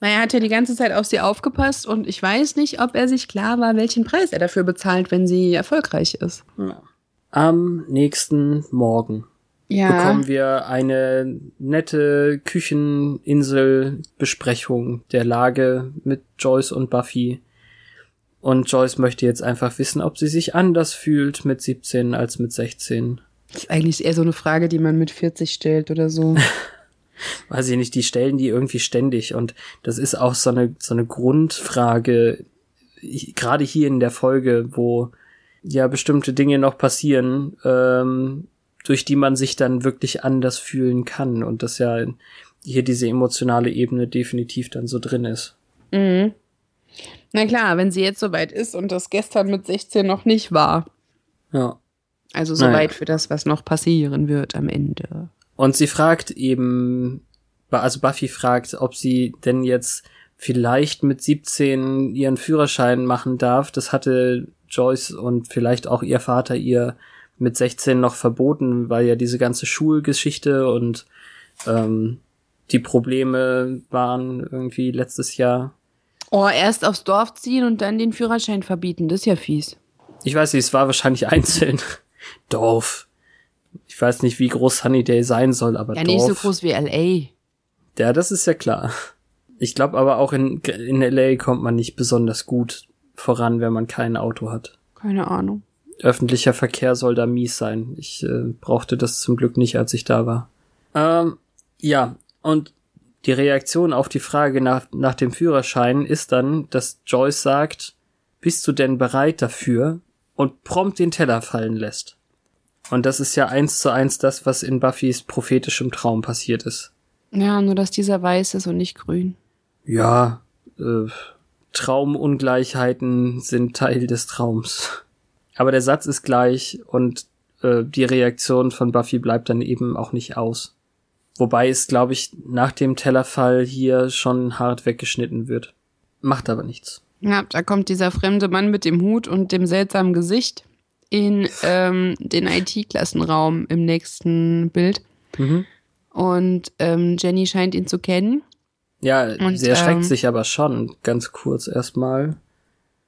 Speaker 2: Naja, er hat ja die ganze Zeit auf sie aufgepasst und ich weiß nicht, ob er sich klar war, welchen Preis er dafür bezahlt, wenn sie erfolgreich ist.
Speaker 1: Am nächsten Morgen bekommen wir eine nette Kücheninsel-Besprechung der Lage mit Joyce und Buffy. Und Joyce möchte jetzt einfach wissen, ob sie sich anders fühlt mit 17 als mit 16.
Speaker 2: Das ist eigentlich eher so eine Frage, die man mit 40 stellt oder so. *laughs*
Speaker 1: weiß ich nicht, die stellen die irgendwie ständig und das ist auch so eine, so eine Grundfrage, gerade hier in der Folge, wo ja bestimmte Dinge noch passieren, ähm, durch die man sich dann wirklich anders fühlen kann und das ja hier diese emotionale Ebene definitiv dann so drin ist.
Speaker 2: mhm. Na klar, wenn sie jetzt soweit ist und das gestern mit 16 noch nicht war.
Speaker 1: Ja.
Speaker 2: Also
Speaker 1: Naja.
Speaker 2: soweit für das, was noch passieren wird am Ende.
Speaker 1: Und sie fragt eben, also Buffy fragt, ob sie denn jetzt vielleicht mit 17 ihren Führerschein machen darf. Das hatte Joyce und vielleicht auch ihr Vater ihr mit 16 noch verboten, weil ja diese ganze Schulgeschichte und ähm, die Probleme waren irgendwie letztes Jahr.
Speaker 2: Oh, erst aufs Dorf ziehen und dann den Führerschein verbieten, das ist ja fies.
Speaker 1: Ich weiß nicht, es war wahrscheinlich einzeln. *laughs* Dorf. Ich weiß nicht, wie groß Sunnyday sein soll, aber
Speaker 2: Ja,
Speaker 1: Dorf.
Speaker 2: nicht so groß wie LA.
Speaker 1: Ja, das ist ja klar. Ich glaube aber auch in, in LA kommt man nicht besonders gut voran, wenn man kein Auto hat.
Speaker 2: Keine Ahnung.
Speaker 1: Öffentlicher Verkehr soll da mies sein. Ich äh, brauchte das zum Glück nicht, als ich da war. Ähm, ja, und die Reaktion auf die Frage nach, nach dem Führerschein ist dann, dass Joyce sagt, bist du denn bereit dafür? Und prompt den Teller fallen lässt. Und das ist ja eins zu eins das, was in Buffys prophetischem Traum passiert ist.
Speaker 2: Ja, nur dass dieser weiß ist und nicht grün.
Speaker 1: Ja, äh, Traumungleichheiten sind Teil des Traums. Aber der Satz ist gleich und äh, die Reaktion von Buffy bleibt dann eben auch nicht aus. Wobei es, glaube ich, nach dem Tellerfall hier schon hart weggeschnitten wird. Macht aber nichts.
Speaker 2: Ja, da kommt dieser fremde Mann mit dem Hut und dem seltsamen Gesicht in ähm, den IT-Klassenraum im nächsten Bild.
Speaker 1: Mhm.
Speaker 2: Und ähm, Jenny scheint ihn zu kennen.
Speaker 1: Ja,
Speaker 2: Und,
Speaker 1: sie erschreckt
Speaker 2: ähm,
Speaker 1: sich aber schon ganz kurz erstmal.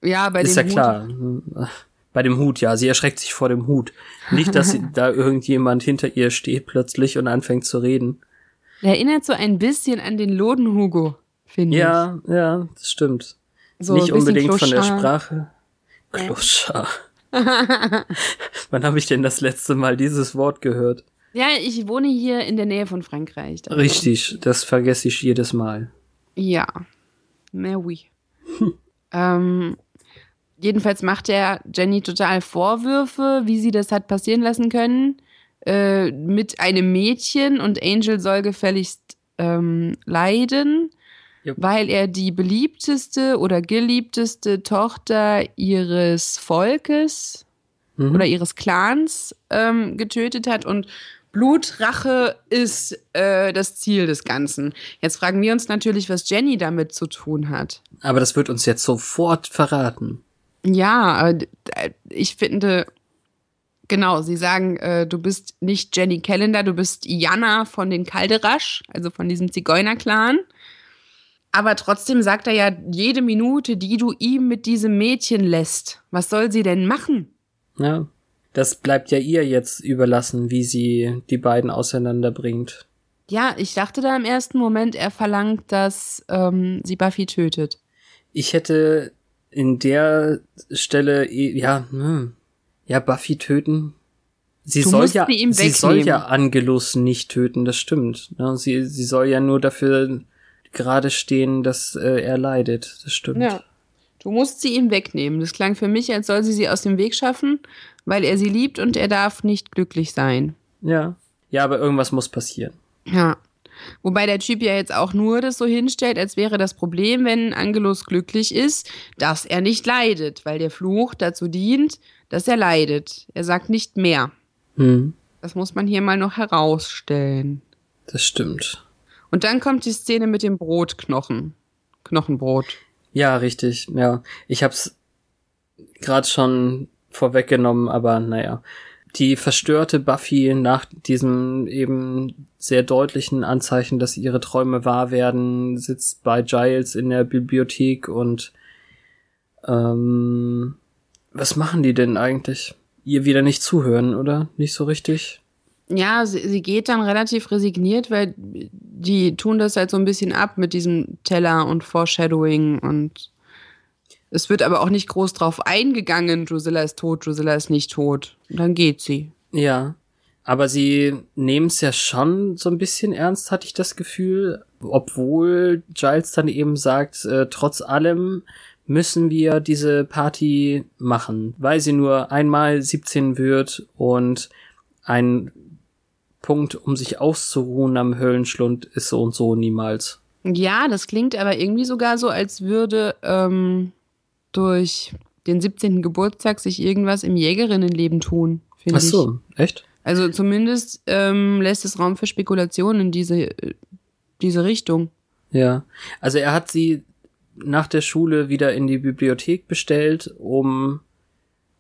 Speaker 2: Ja, bei
Speaker 1: Ist
Speaker 2: dem
Speaker 1: ja
Speaker 2: Hut.
Speaker 1: klar. Bei dem Hut, ja. Sie erschreckt sich vor dem Hut. Nicht, dass sie, *laughs* da irgendjemand hinter ihr steht plötzlich und anfängt zu reden.
Speaker 2: Erinnert so ein bisschen an den Loden-Hugo, finde
Speaker 1: Ja, ja, das stimmt.
Speaker 2: ich. So
Speaker 1: Nicht unbedingt von der. Sprache. Kloschar. *laughs* Wann habe ich denn das letzte Mal dieses Wort gehört?
Speaker 2: Ja, ich wohne hier in der Nähe von Frankreich. Da-
Speaker 1: Richtig, das vergesse ich jedes Mal.
Speaker 2: Ja. Mais *laughs* oui. ähm, jedenfalls macht er Jenny total Vorwürfe, wie sie das hat passieren lassen können, äh, mit einem Mädchen und Angel soll gefälligst ähm, leiden,
Speaker 1: Jupp.
Speaker 2: weil er die beliebteste oder geliebteste Tochter ihres Volkes
Speaker 1: Mhm.
Speaker 2: oder ihres Clans ähm, getötet hat und Blutrache ist äh, das Ziel des Ganzen. Jetzt fragen wir uns natürlich, was Jenny damit zu tun hat.
Speaker 1: Aber das wird uns jetzt sofort verraten.
Speaker 2: Ja, d- äh, ich finde, genau, sie sagen, äh, du bist nicht Jenny Callender, du bist Jana von den Kalderasch, also von diesem Zigeuner-Clan. Aber trotzdem sagt er ja, jede Minute, die du ihm mit diesem Mädchen lässt, was soll sie denn machen?
Speaker 1: Ja. Das bleibt ja ihr jetzt überlassen, wie sie die beiden auseinanderbringt.
Speaker 2: Ja, ich dachte da im ersten Moment, er verlangt, dass ähm, sie Buffy tötet.
Speaker 1: Ich hätte in der Stelle, ja, hm, ja, Buffy töten. Sie
Speaker 2: Du
Speaker 1: soll ja,
Speaker 2: sie
Speaker 1: sie soll ja Angelus nicht töten, das stimmt. Ja, sie, sie soll ja nur dafür gerade stehen, dass äh, er leidet, das stimmt.
Speaker 2: Ja. Du musst sie ihm wegnehmen. Das klang für mich, als soll sie sie aus dem Weg schaffen, weil er sie liebt und er darf nicht glücklich sein.
Speaker 1: Ja. Ja, aber irgendwas muss passieren.
Speaker 2: Ja. Wobei der Typ ja jetzt auch nur das so hinstellt, als wäre das Problem, wenn Angelus glücklich ist, dass er nicht leidet, weil der Fluch dazu dient, dass er leidet. Er sagt nicht mehr.
Speaker 1: Hm,
Speaker 2: Das muss man hier mal noch herausstellen.
Speaker 1: das stimmt.
Speaker 2: Und dann kommt die Szene mit dem Brotknochen. Knochenbrot.
Speaker 1: Ja, richtig, ja. Ich hab's gerade schon vorweggenommen, aber naja. Die verstörte Buffy nach diesem eben sehr deutlichen Anzeichen, dass ihre Träume wahr werden, sitzt bei Giles in der Bibliothek und ähm, was machen die denn eigentlich? Ihr wieder nicht zuhören, oder? Nicht so richtig?
Speaker 2: Ja, sie, sie geht dann relativ resigniert, weil die tun das halt so ein bisschen ab mit diesem Teller und Foreshadowing und es wird aber auch nicht groß drauf eingegangen, Drusilla ist tot, Drusilla ist nicht tot. Und dann geht sie.
Speaker 1: Ja. Aber sie nehmen es ja schon so ein bisschen ernst, hatte ich das Gefühl. Obwohl Giles dann eben sagt, äh, trotz allem müssen wir diese Party machen, weil sie nur einmal 17 wird und ein Punkt, um sich auszuruhen am Höllenschlund, ist so und so niemals.
Speaker 2: Ja, das klingt aber irgendwie sogar so, als würde ähm, durch den 17. Geburtstag sich irgendwas im Jägerinnenleben tun, finde
Speaker 1: Ach
Speaker 2: ich.
Speaker 1: so, echt?
Speaker 2: Also zumindest ähm, lässt es Raum für Spekulationen in diese, äh, diese Richtung.
Speaker 1: Ja. Also er hat sie nach der Schule wieder in die Bibliothek bestellt, um,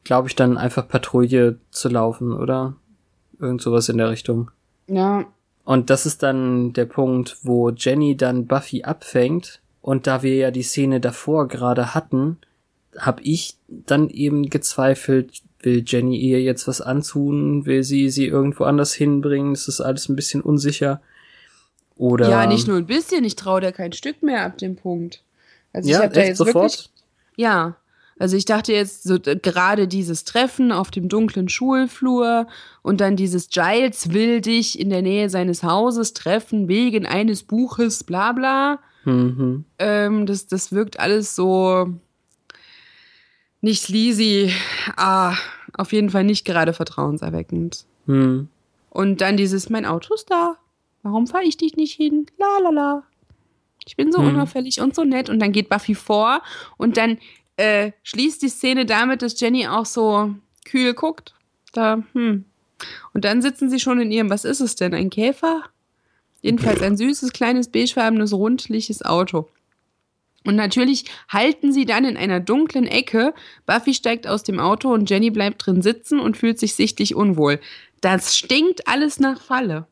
Speaker 1: glaube ich, dann einfach Patrouille zu laufen, oder? Irgend sowas in der Richtung.
Speaker 2: Ja,
Speaker 1: Und das ist dann der Punkt, wo Jenny dann Buffy abfängt. Und da wir ja die Szene davor gerade hatten, habe ich dann eben gezweifelt, will Jenny ihr jetzt was antun? Will sie sie irgendwo anders hinbringen? Das ist alles ein bisschen unsicher. Oder
Speaker 2: Ja, nicht nur ein bisschen, ich traue da kein Stück mehr ab dem Punkt. Also ich
Speaker 1: ja,
Speaker 2: habe da jetzt
Speaker 1: sofort.
Speaker 2: wirklich. Ja. Also ich dachte jetzt so gerade dieses Treffen auf dem dunklen Schulflur und dann dieses Giles will dich in der Nähe seines Hauses treffen wegen eines Buches, bla bla.
Speaker 1: Mhm.
Speaker 2: Ähm, das, das wirkt alles so nicht sleazy, ah, auf jeden Fall nicht gerade vertrauenserweckend.
Speaker 1: Hm.
Speaker 2: Und dann dieses, mein Auto ist da. Warum fahre ich dich nicht hin? La la la. Ich bin so
Speaker 1: Mhm.
Speaker 2: unauffällig und so nett. Und dann geht Buffy vor und dann äh, schließt die Szene damit, dass Jenny auch so kühl guckt. Da, hm. Und dann sitzen sie schon in ihrem, was ist es denn, ein Käfer? Jedenfalls ein süßes, kleines, beigefarbenes, rundliches Auto. Und natürlich halten sie dann in einer dunklen Ecke. Buffy steigt aus dem Auto und Jenny bleibt drin sitzen und fühlt sich sichtlich unwohl. Das stinkt alles nach Falle.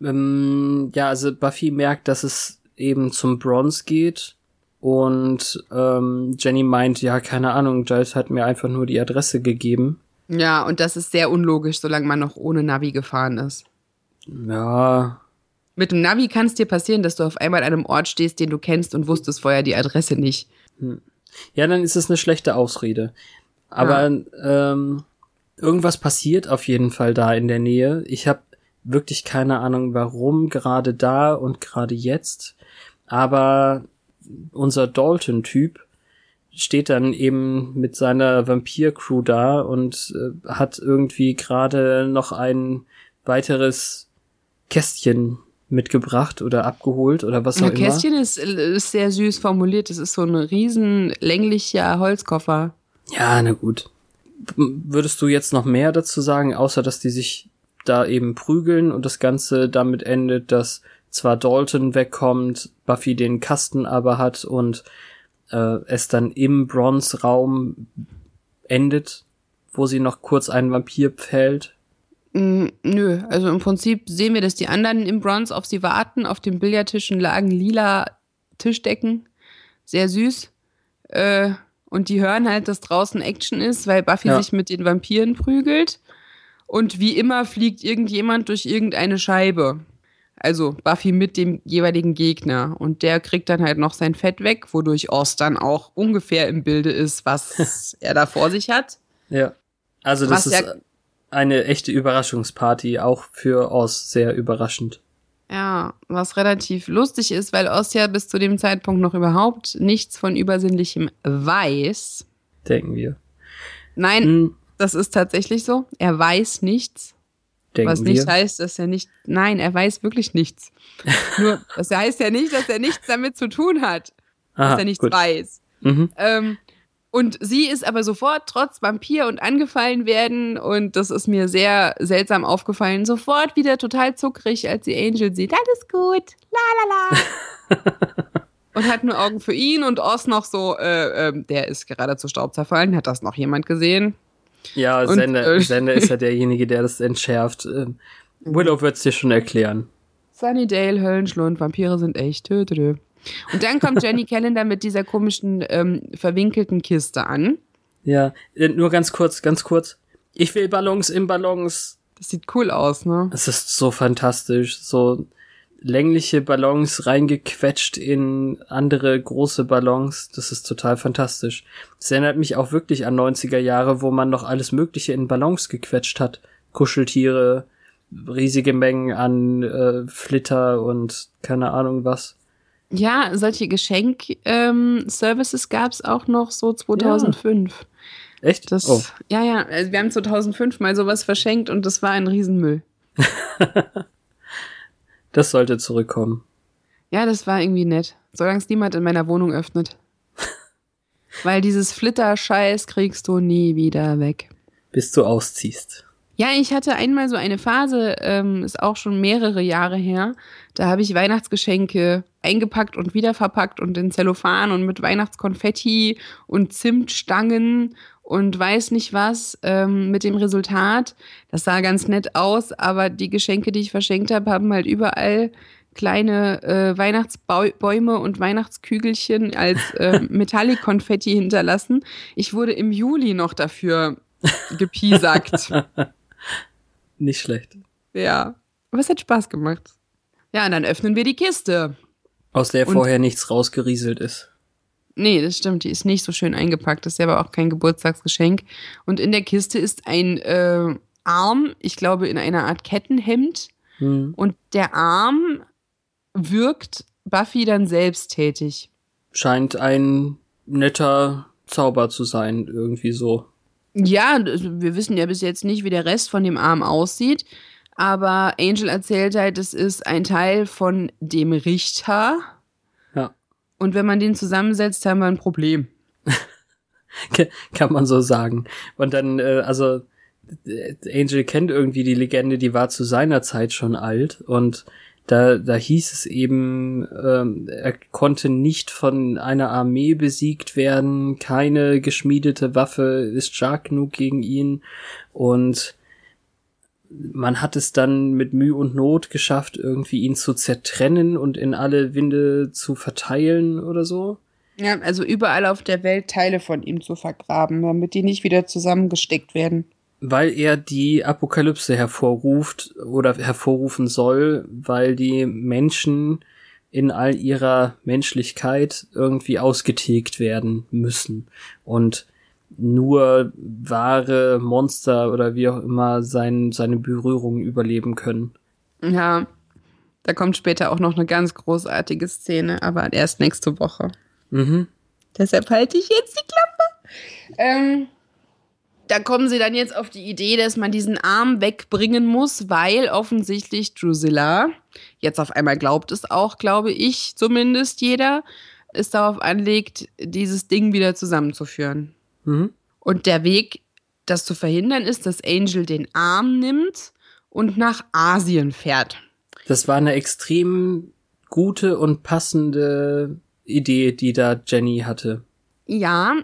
Speaker 1: Ähm, ja, also Buffy merkt, dass es eben zum Bronze geht. Und ähm, Jenny meint, ja, keine Ahnung, Giles hat mir einfach nur die Adresse gegeben.
Speaker 2: Ja, und das ist sehr unlogisch, solange man noch ohne Navi gefahren ist.
Speaker 1: Ja,
Speaker 2: Mit dem Navi kann es dir passieren, dass du auf einmal an einem Ort stehst, den du kennst und wusstest vorher die Adresse nicht.
Speaker 1: ja, dann ist es eine schlechte Ausrede. Aber ähm, irgendwas passiert auf jeden Fall da in der Nähe. Ich habe wirklich keine Ahnung, warum gerade da und gerade jetzt. Aber unser Dalton-Typ steht dann eben mit seiner Vampir-Crew da und äh, hat irgendwie gerade noch ein weiteres Kästchen mitgebracht oder abgeholt oder was auch
Speaker 2: Ein
Speaker 1: immer.
Speaker 2: Kästchen ist, ist sehr süß formuliert. Es ist so ein riesen länglicher Holzkoffer.
Speaker 1: Ja, na gut. Würdest du jetzt noch mehr dazu sagen, außer dass die sich da eben prügeln und das Ganze damit endet, dass zwar Dalton wegkommt, Buffy den Kasten aber hat und äh, es dann im Bronze-Raum endet, wo sie noch kurz einen Vampir pfählt?
Speaker 2: Mm, nö, also im Prinzip sehen wir, dass die anderen im Bronze auf sie warten. Auf den Billardtischen lagen lila Tischdecken. Sehr süß. Äh, und die hören halt, dass draußen Action ist, weil Buffy
Speaker 1: Ja.
Speaker 2: sich mit den Vampiren prügelt. Und wie immer fliegt irgendjemand durch irgendeine Scheibe. Also Buffy mit dem jeweiligen Gegner. Und der kriegt dann halt noch sein Fett weg, wodurch Oz dann auch ungefähr im Bilde ist, was *laughs* er da vor sich hat.
Speaker 1: Ja. Also das
Speaker 2: Was
Speaker 1: ist
Speaker 2: ja-
Speaker 1: eine echte Überraschungsparty, auch für Oz sehr überraschend,
Speaker 2: Ja, was relativ lustig ist, weil Oz ja bis zu dem Zeitpunkt noch überhaupt nichts von Übersinnlichem weiß.
Speaker 1: denken wir.
Speaker 2: Nein,
Speaker 1: Hm,
Speaker 2: das ist tatsächlich so. Er weiß nichts.
Speaker 1: denken
Speaker 2: was
Speaker 1: wir.
Speaker 2: nicht heißt, dass er nicht. Nein, er weiß wirklich nichts. *laughs* Nur, das heißt ja nicht, dass er nichts damit zu tun hat, dass
Speaker 1: Aha,
Speaker 2: er nichts
Speaker 1: gut.
Speaker 2: weiß.
Speaker 1: Mhm.
Speaker 2: Ähm, und sie ist aber sofort trotz Vampir und angefallen werden und das ist mir sehr seltsam aufgefallen. Sofort wieder total zuckrig, als sie Angel sieht. Alles gut, la la la. *laughs* und hat nur Augen für ihn und Oz noch so, äh, ähm, der ist gerade zu Staub zerfallen. Hat das noch jemand gesehen?
Speaker 1: Ja,
Speaker 2: Und,
Speaker 1: Sender,
Speaker 2: äh,
Speaker 1: Sender ist ja *laughs* derjenige, der das entschärft. Ähm, Willow wird's dir schon erklären.
Speaker 2: Sunnydale, Höllenschlund, Vampire sind echt. Tö, tö, tö. Und dann kommt Jenny Callender mit dieser komischen ähm, verwinkelten Kiste an.
Speaker 1: Ja, nur ganz kurz, ganz kurz. Ich will Ballons im Ballons.
Speaker 2: Das sieht cool aus, ne?
Speaker 1: Es ist so fantastisch. So längliche Ballons reingequetscht in andere große Ballons. Das ist total fantastisch. Es erinnert mich auch wirklich an 90er Jahre, wo man noch alles Mögliche in Ballons gequetscht hat. Kuscheltiere, riesige Mengen an äh, Flitter und keine Ahnung was.
Speaker 2: Ja, solche Geschenk-Services ähm, Services gab's auch noch so 2005.
Speaker 1: Echt?
Speaker 2: Das,
Speaker 1: oh.
Speaker 2: Ja, ja, also wir haben 2005 mal sowas verschenkt und das war ein Riesenmüll. *laughs*
Speaker 1: Das sollte zurückkommen.
Speaker 2: Ja, das war irgendwie nett. Solange es niemand in meiner Wohnung öffnet. *laughs* Weil dieses Flitter-Scheiß kriegst du nie wieder weg.
Speaker 1: Bis du ausziehst.
Speaker 2: Ja, ich hatte einmal so eine Phase, ähm, ist auch schon mehrere Jahre her. Da habe ich Weihnachtsgeschenke eingepackt und wieder verpackt und in Zellophan und mit Weihnachtskonfetti und Zimtstangen und weiß nicht was ähm, mit dem Resultat. Das sah ganz nett aus, aber die Geschenke, die ich verschenkt habe, haben halt überall kleine äh, Weihnachtsbäume und Weihnachtskügelchen als äh, *laughs* Metallic-Konfetti hinterlassen. Ich wurde im Juli noch dafür gepiesackt. *laughs*
Speaker 1: Nicht schlecht.
Speaker 2: Ja, aber es hat Spaß gemacht. Ja, und dann öffnen wir die Kiste.
Speaker 1: Aus der
Speaker 2: Und-
Speaker 1: vorher nichts rausgerieselt ist.
Speaker 2: Nee, das stimmt, die ist nicht so schön eingepackt. Das ist ja aber auch kein Geburtstagsgeschenk. Und in der Kiste ist ein äh, Arm, ich glaube in einer Art Kettenhemd.
Speaker 1: Hm.
Speaker 2: Und der Arm wirkt Buffy dann selbsttätig.
Speaker 1: Scheint ein netter Zauber zu sein, irgendwie so.
Speaker 2: Ja, wir wissen ja bis jetzt nicht, wie der Rest von dem Arm aussieht. Aber Angel erzählt halt, es ist ein Teil von dem Richter.
Speaker 1: Ja.
Speaker 2: Und wenn man den zusammensetzt, haben wir ein Problem. *laughs*
Speaker 1: Kann man so sagen. Und dann, äh, also äh, Angel kennt irgendwie die Legende, die war zu seiner Zeit schon alt und da, da hieß es eben, ähm, er konnte nicht von einer Armee besiegt werden, keine geschmiedete Waffe ist stark genug gegen ihn und man hat es dann mit Mühe und Not geschafft, irgendwie ihn zu zertrennen und in alle Winde zu verteilen oder so.
Speaker 2: Ja, also überall auf der Welt Teile von ihm zu vergraben, damit die nicht wieder zusammengesteckt werden.
Speaker 1: Weil er die Apokalypse hervorruft oder hervorrufen soll, weil die Menschen in all ihrer Menschlichkeit irgendwie ausgetilgt werden müssen. Und nur wahre Monster oder wie auch immer sein, seine Berührungen überleben können.
Speaker 2: Ja, da kommt später auch noch eine ganz großartige Szene, aber erst nächste Woche.
Speaker 1: Mhm.
Speaker 2: Deshalb halte ich jetzt die Klappe. Ähm, da kommen sie dann jetzt auf die Idee, dass man diesen Arm wegbringen muss, weil offensichtlich Drusilla, jetzt auf einmal glaubt es auch, glaube ich zumindest jeder, es darauf anlegt, dieses Ding wieder zusammenzuführen.
Speaker 1: Mhm.
Speaker 2: Und der Weg, das zu verhindern, ist, dass Angel den Arm nimmt und nach Asien fährt.
Speaker 1: Das war eine extrem gute und passende Idee, die da Jenny hatte.
Speaker 2: Ja,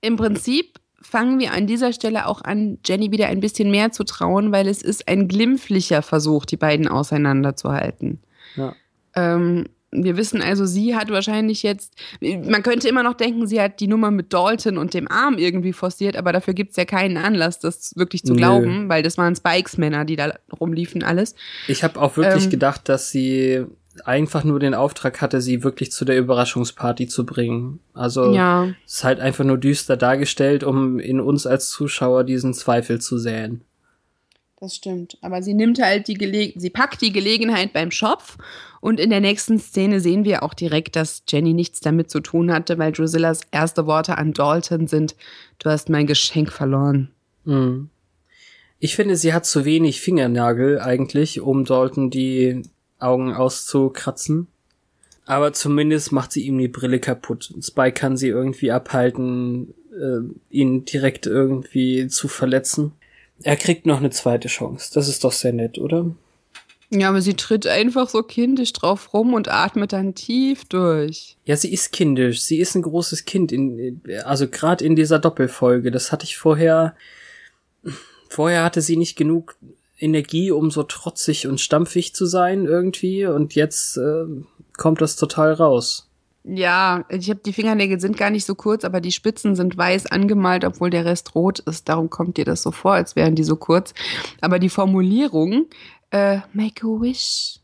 Speaker 2: im Prinzip fangen wir an dieser Stelle auch an, Jenny wieder ein bisschen mehr zu trauen, weil es ist ein glimpflicher Versuch, die beiden auseinanderzuhalten.
Speaker 1: Ja.
Speaker 2: Ähm, wir wissen also, sie hat wahrscheinlich jetzt, man könnte immer noch denken, sie hat die Nummer mit Dalton und dem Arm irgendwie forciert, aber dafür gibt es ja keinen Anlass, das wirklich zu
Speaker 1: Nö.
Speaker 2: glauben, weil das waren Spikes-Männer, die da rumliefen, alles.
Speaker 1: Ich habe auch wirklich
Speaker 2: Ähm.
Speaker 1: gedacht, dass sie einfach nur den Auftrag hatte, sie wirklich zu der Überraschungsparty zu bringen. Also
Speaker 2: Ja.
Speaker 1: ist halt einfach nur düster dargestellt, um in uns als Zuschauer diesen Zweifel zu säen.
Speaker 2: Das stimmt. Aber sie nimmt halt die Gelegenheit, sie packt die Gelegenheit beim Schopf und in der nächsten Szene sehen wir auch direkt, dass Jenny nichts damit zu tun hatte, weil Drusillas erste Worte an Dalton sind, du hast mein Geschenk verloren.
Speaker 1: Mhm. Ich finde, sie hat zu wenig Fingernagel eigentlich, um Dalton die Augen auszukratzen. Aber zumindest macht sie ihm die Brille kaputt. Spike kann sie irgendwie abhalten, äh, ihn direkt irgendwie zu verletzen. Er kriegt noch eine zweite Chance. Das ist doch sehr nett, oder?
Speaker 2: Ja, aber sie tritt einfach so kindisch drauf rum und atmet dann tief durch.
Speaker 1: Ja, sie ist kindisch. Sie ist ein großes Kind. In, also gerade in dieser Doppelfolge. Das hatte ich vorher. Vorher hatte sie nicht genug Energie, um so trotzig und stampfig zu sein irgendwie. Und jetzt äh, kommt das total raus.
Speaker 2: Ja, ich habe die Fingernägel sind gar nicht so kurz, aber die Spitzen sind weiß angemalt, obwohl der Rest rot ist. Darum kommt dir das so vor, als wären die so kurz. Aber die Formulierung, äh, make a wish.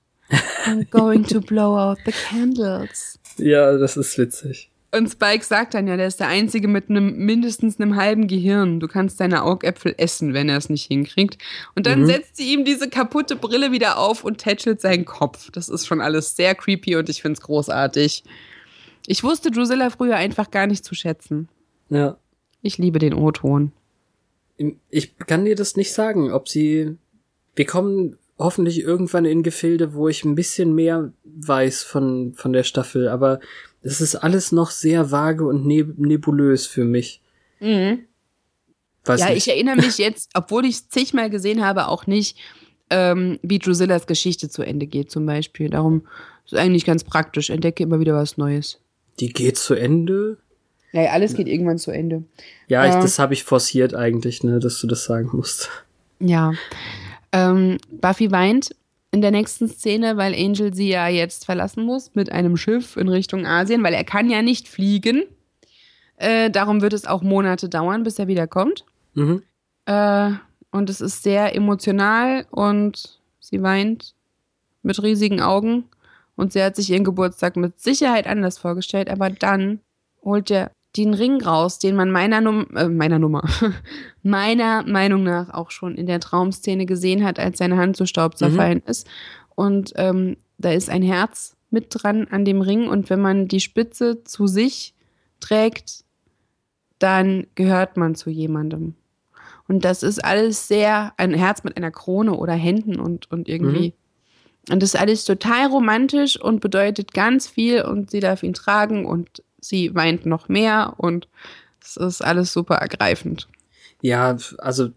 Speaker 2: I'm going to blow out the candles. *laughs*
Speaker 1: Ja, das ist witzig.
Speaker 2: Und Spike sagt dann ja, der ist der Einzige mit einem mindestens einem halben Gehirn. Du kannst deine Augäpfel essen, wenn er es nicht hinkriegt. Und dann
Speaker 1: Mhm.
Speaker 2: setzt sie ihm diese kaputte Brille wieder auf und tätschelt seinen Kopf. Das ist schon alles sehr creepy und ich find's großartig. Ich wusste Drusilla früher einfach gar nicht zu schätzen.
Speaker 1: Ja.
Speaker 2: Ich liebe den O-Ton.
Speaker 1: Ich kann dir das nicht sagen, ob sie. Wir kommen hoffentlich irgendwann in Gefilde, wo ich ein bisschen mehr weiß von, von der Staffel, aber es ist alles noch sehr vage und neb nebulös für mich. Weiß
Speaker 2: ja,
Speaker 1: nicht.
Speaker 2: ich erinnere mich jetzt, *laughs* obwohl ich es zigmal gesehen habe, auch nicht, ähm, wie Drusillas Geschichte zu Ende geht, zum Beispiel. Darum ist es eigentlich ganz praktisch. Entdecke immer wieder was Neues.
Speaker 1: Die geht zu Ende?
Speaker 2: Naja, alles geht irgendwann zu Ende.
Speaker 1: Ja, ich,
Speaker 2: Ja.
Speaker 1: das habe ich forciert eigentlich, ne, dass du das sagen musst.
Speaker 2: Ja. Ähm, Buffy weint in der nächsten Szene, weil Angel sie ja jetzt verlassen muss mit einem Schiff in Richtung Asien, weil er kann ja nicht fliegen. Äh, darum wird es auch Monate dauern, bis er wiederkommt.
Speaker 1: Mhm.
Speaker 2: Äh, und es ist sehr emotional und sie weint mit riesigen Augen. Und sie hat sich ihren Geburtstag mit Sicherheit anders vorgestellt, aber dann holt er den Ring raus, den man meiner, Num äh, meiner Nummer, *laughs* meiner Meinung nach auch schon in der Traumszene gesehen hat, als seine Hand zu Staub zerfallen ist. Und ähm, da ist ein Herz mit dran an dem Ring. Und wenn man die Spitze zu sich trägt, dann gehört man zu jemandem. Und das ist alles sehr, ein Herz mit einer Krone oder Händen und, und irgendwie Und das ist alles total romantisch und bedeutet ganz viel und sie darf ihn tragen und sie weint noch mehr und es ist alles super ergreifend.
Speaker 1: Ja, also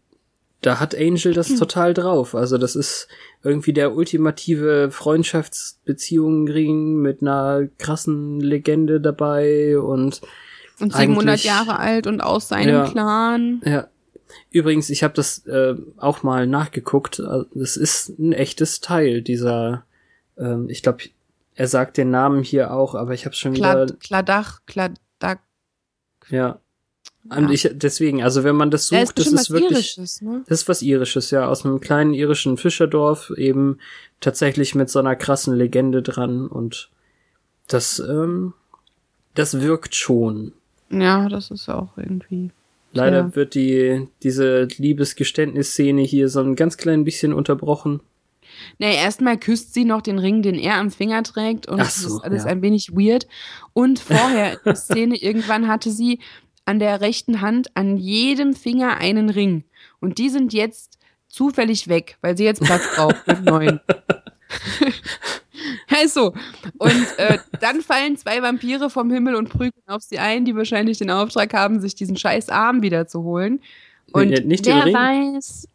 Speaker 1: da hat Angel das total drauf. Also das ist irgendwie der ultimative Freundschaftsbeziehungsring mit einer krassen Legende dabei und
Speaker 2: Und 700
Speaker 1: Eigentlich-
Speaker 2: Jahre alt und aus seinem
Speaker 1: Ja.
Speaker 2: Clan.
Speaker 1: ja. Übrigens, ich habe das äh, auch mal nachgeguckt. Also, Das ist ein echtes Teil dieser. Ähm, ich glaube, er sagt den Namen hier auch, aber ich habe schon wieder.
Speaker 2: Klad, Kladach, Kladak.
Speaker 1: Ja. Und ich deswegen, also wenn man das
Speaker 2: Da ist
Speaker 1: sucht, das
Speaker 2: bestimmt
Speaker 1: ist
Speaker 2: was
Speaker 1: wirklich.
Speaker 2: Irisches, ne?
Speaker 1: Das ist was Irisches, ja, aus einem kleinen irischen Fischerdorf, eben tatsächlich mit so einer krassen Legende dran und das, ähm, das wirkt schon.
Speaker 2: Ja, das ist auch irgendwie.
Speaker 1: Leider
Speaker 2: Ja.
Speaker 1: wird die, diese Liebesgeständnisszene hier so ein ganz klein bisschen unterbrochen.
Speaker 2: Nee, erstmal küsst sie noch den Ring, den er am Finger trägt und das
Speaker 1: so,
Speaker 2: ist alles
Speaker 1: ja.
Speaker 2: ein wenig weird. Und vorher *laughs* in der Szene, irgendwann hatte sie an der rechten Hand an jedem Finger einen Ring. Und die sind jetzt zufällig weg, weil sie jetzt Platz braucht mit neuen. ja, *laughs* ist so. Und äh, dann fallen zwei Vampire vom Himmel und prügeln auf sie ein, die wahrscheinlich den Auftrag haben, sich diesen scheiß Arm wieder zu holen. Und
Speaker 1: Ja, nicht den
Speaker 2: wer
Speaker 1: Ring?
Speaker 2: weiß.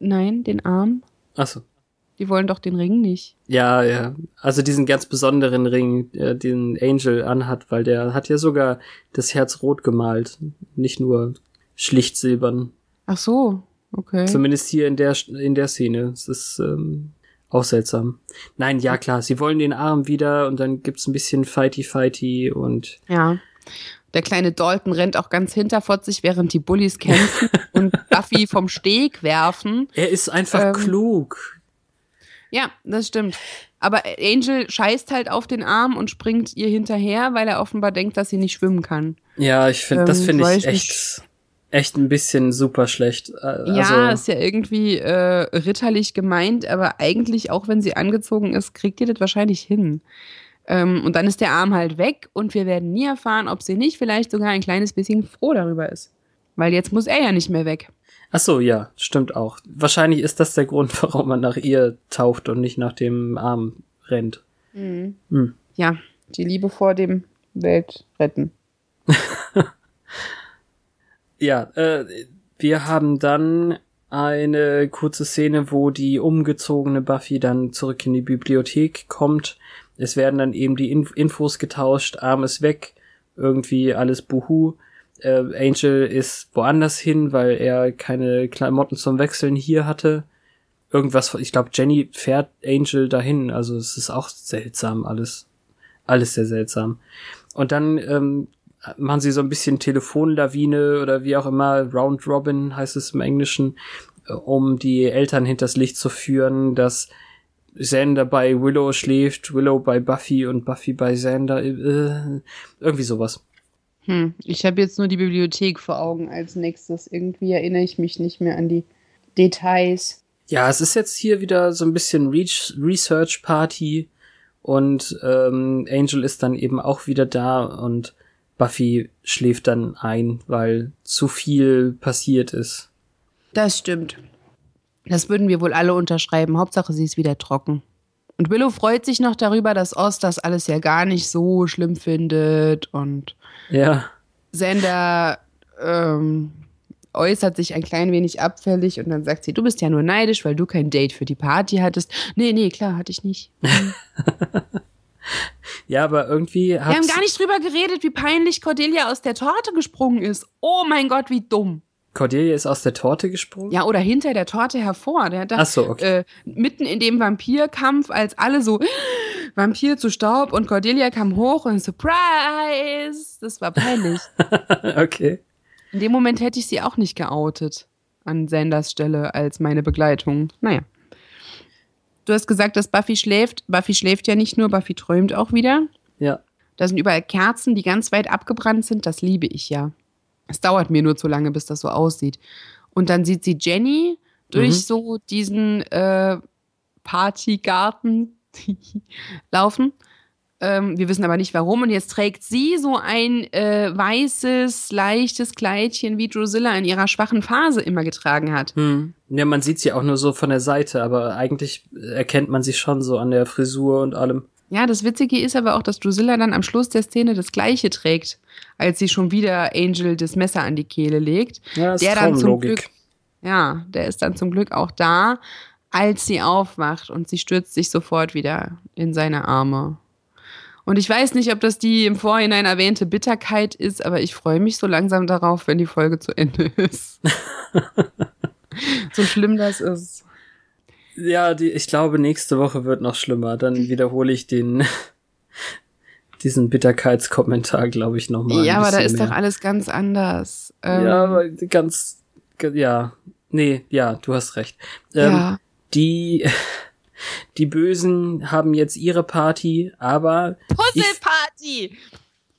Speaker 2: Nein, den Arm.
Speaker 1: Achso.
Speaker 2: Die wollen doch den Ring nicht.
Speaker 1: Ja, ja. Also diesen ganz besonderen Ring, den Angel anhat, weil der hat ja sogar das Herz rot gemalt. Nicht nur schlicht silbern.
Speaker 2: Ach so, okay.
Speaker 1: Zumindest hier in der, in der Szene. Es ist ähm, auch seltsam. Nein, ja klar, sie wollen den Arm wieder und dann gibt's ein bisschen Fighty-Fighty und
Speaker 2: Ja. Der kleine Dalton rennt auch ganz hinterfotzig, während die Bullies kämpfen *laughs* und Buffy vom Steg werfen.
Speaker 1: er ist einfach
Speaker 2: Ähm,
Speaker 1: klug.
Speaker 2: Ja, das stimmt. Aber Angel scheißt halt auf den Arm und springt ihr hinterher, weil er offenbar denkt, dass sie nicht schwimmen kann.
Speaker 1: Ja, ich finde, das
Speaker 2: ähm,
Speaker 1: finde
Speaker 2: weiß
Speaker 1: ich echt, echt ein bisschen super schlecht. Äh, Also,
Speaker 2: ja, ist ja irgendwie äh, ritterlich gemeint, aber eigentlich, auch wenn sie angezogen ist, kriegt ihr das wahrscheinlich hin. Ähm, und dann ist der Arm halt weg und wir werden nie erfahren, ob sie nicht vielleicht sogar ein kleines bisschen froh darüber ist. Weil jetzt muss er ja nicht mehr weg.
Speaker 1: Ach so, ja, stimmt auch. Wahrscheinlich ist das der Grund, *laughs* warum man nach ihr taucht und nicht nach dem Arm rennt. Hm.
Speaker 2: Ja, die Liebe vor dem Weltretten. *laughs*
Speaker 1: Ja, äh, wir haben dann eine kurze Szene, wo die umgezogene Buffy dann zurück in die Bibliothek kommt. Es werden dann eben die Inf Infos getauscht, Arm ist weg, irgendwie alles buhu. Äh, Angel ist woanders hin, weil er keine Klamotten zum Wechseln hier hatte. Irgendwas, ich glaube, Jenny fährt Angel dahin, also es ist auch seltsam alles. Alles sehr seltsam. Und dann ähm, machen sie so ein bisschen Telefonlawine oder wie auch immer, Round Robin heißt es im Englischen, äh, um die Eltern hinters Licht zu führen, dass Xander bei Willow schläft, Willow bei Buffy und Buffy bei Xander, äh, irgendwie sowas.
Speaker 2: Hm, ich habe jetzt nur die Bibliothek vor Augen als nächstes. Irgendwie erinnere ich mich nicht mehr an die Details.
Speaker 1: Ja, es ist jetzt hier wieder so ein bisschen Reach Research Party und ähm, Angel ist dann eben auch wieder da und Buffy schläft dann ein, weil zu viel passiert ist.
Speaker 2: Das stimmt. Das würden wir wohl alle unterschreiben. Hauptsache, sie ist wieder trocken. Und Willow freut sich noch darüber, dass Oz das alles ja gar nicht so schlimm findet. Und
Speaker 1: Ja,
Speaker 2: Sander ähm, äußert sich ein klein wenig abfällig und dann sagt sie, du bist ja nur neidisch, weil du kein Date für die Party hattest. Nee, nee, klar, hatte ich nicht. *laughs*
Speaker 1: ja, aber irgendwie
Speaker 2: Wir haben gar nicht drüber geredet, wie peinlich Cordelia aus der Torte gesprungen ist. Oh mein Gott, wie dumm.
Speaker 1: Cordelia ist aus der Torte gesprungen.
Speaker 2: Ja, oder hinter der Torte hervor. Der hat da,
Speaker 1: Ach so, okay.
Speaker 2: äh, mitten in dem Vampirkampf, als alle so Vampir zu Staub und Cordelia kam hoch und Surprise! Das war peinlich. *laughs*
Speaker 1: okay.
Speaker 2: In dem Moment hätte ich sie auch nicht geoutet an Sanders Stelle als meine Begleitung. Naja. Du hast gesagt, dass Buffy schläft. Buffy schläft ja nicht nur, Buffy träumt auch wieder.
Speaker 1: Ja.
Speaker 2: Da sind überall Kerzen, die ganz weit abgebrannt sind. Das liebe ich ja. Es dauert mir nur zu lange, bis das so aussieht. Und dann sieht sie Jenny durch
Speaker 1: Mhm.
Speaker 2: so diesen äh, Partygarten *laughs* laufen. Ähm, wir wissen aber nicht warum. Und jetzt trägt sie so ein äh, weißes, leichtes Kleidchen, wie Drusilla in ihrer schwachen Phase immer getragen hat.
Speaker 1: Hm. Ja, man sieht sie auch nur so von der Seite, aber eigentlich erkennt man sie schon so an der Frisur und allem.
Speaker 2: Ja, das Witzige ist aber auch, dass Drusilla dann am Schluss der Szene das Gleiche trägt, als sie schon wieder Angel das Messer an die Kehle legt.
Speaker 1: Ja, das ist
Speaker 2: der dann zum. Glück, ja, der ist dann zum Glück auch da, als sie aufwacht und sie stürzt sich sofort wieder in seine Arme. Und ich weiß nicht, ob das die im Vorhinein erwähnte Bitterkeit ist, aber ich freue mich so langsam darauf, wenn die Folge zu Ende *laughs* ist. *laughs* so schlimm das ist.
Speaker 1: Ja, die, ich glaube, nächste Woche wird noch schlimmer. Dann wiederhole ich den *laughs* diesen Bitterkeitskommentar, glaube ich, nochmal.
Speaker 2: Ja, aber da ist doch alles ganz anders. Ähm,
Speaker 1: Ja, aber ganz, ja, nee, ja, du hast recht. Ähm,
Speaker 2: ja.
Speaker 1: Die, *laughs* die Bösen haben jetzt ihre Party, aber
Speaker 2: Puzzleparty!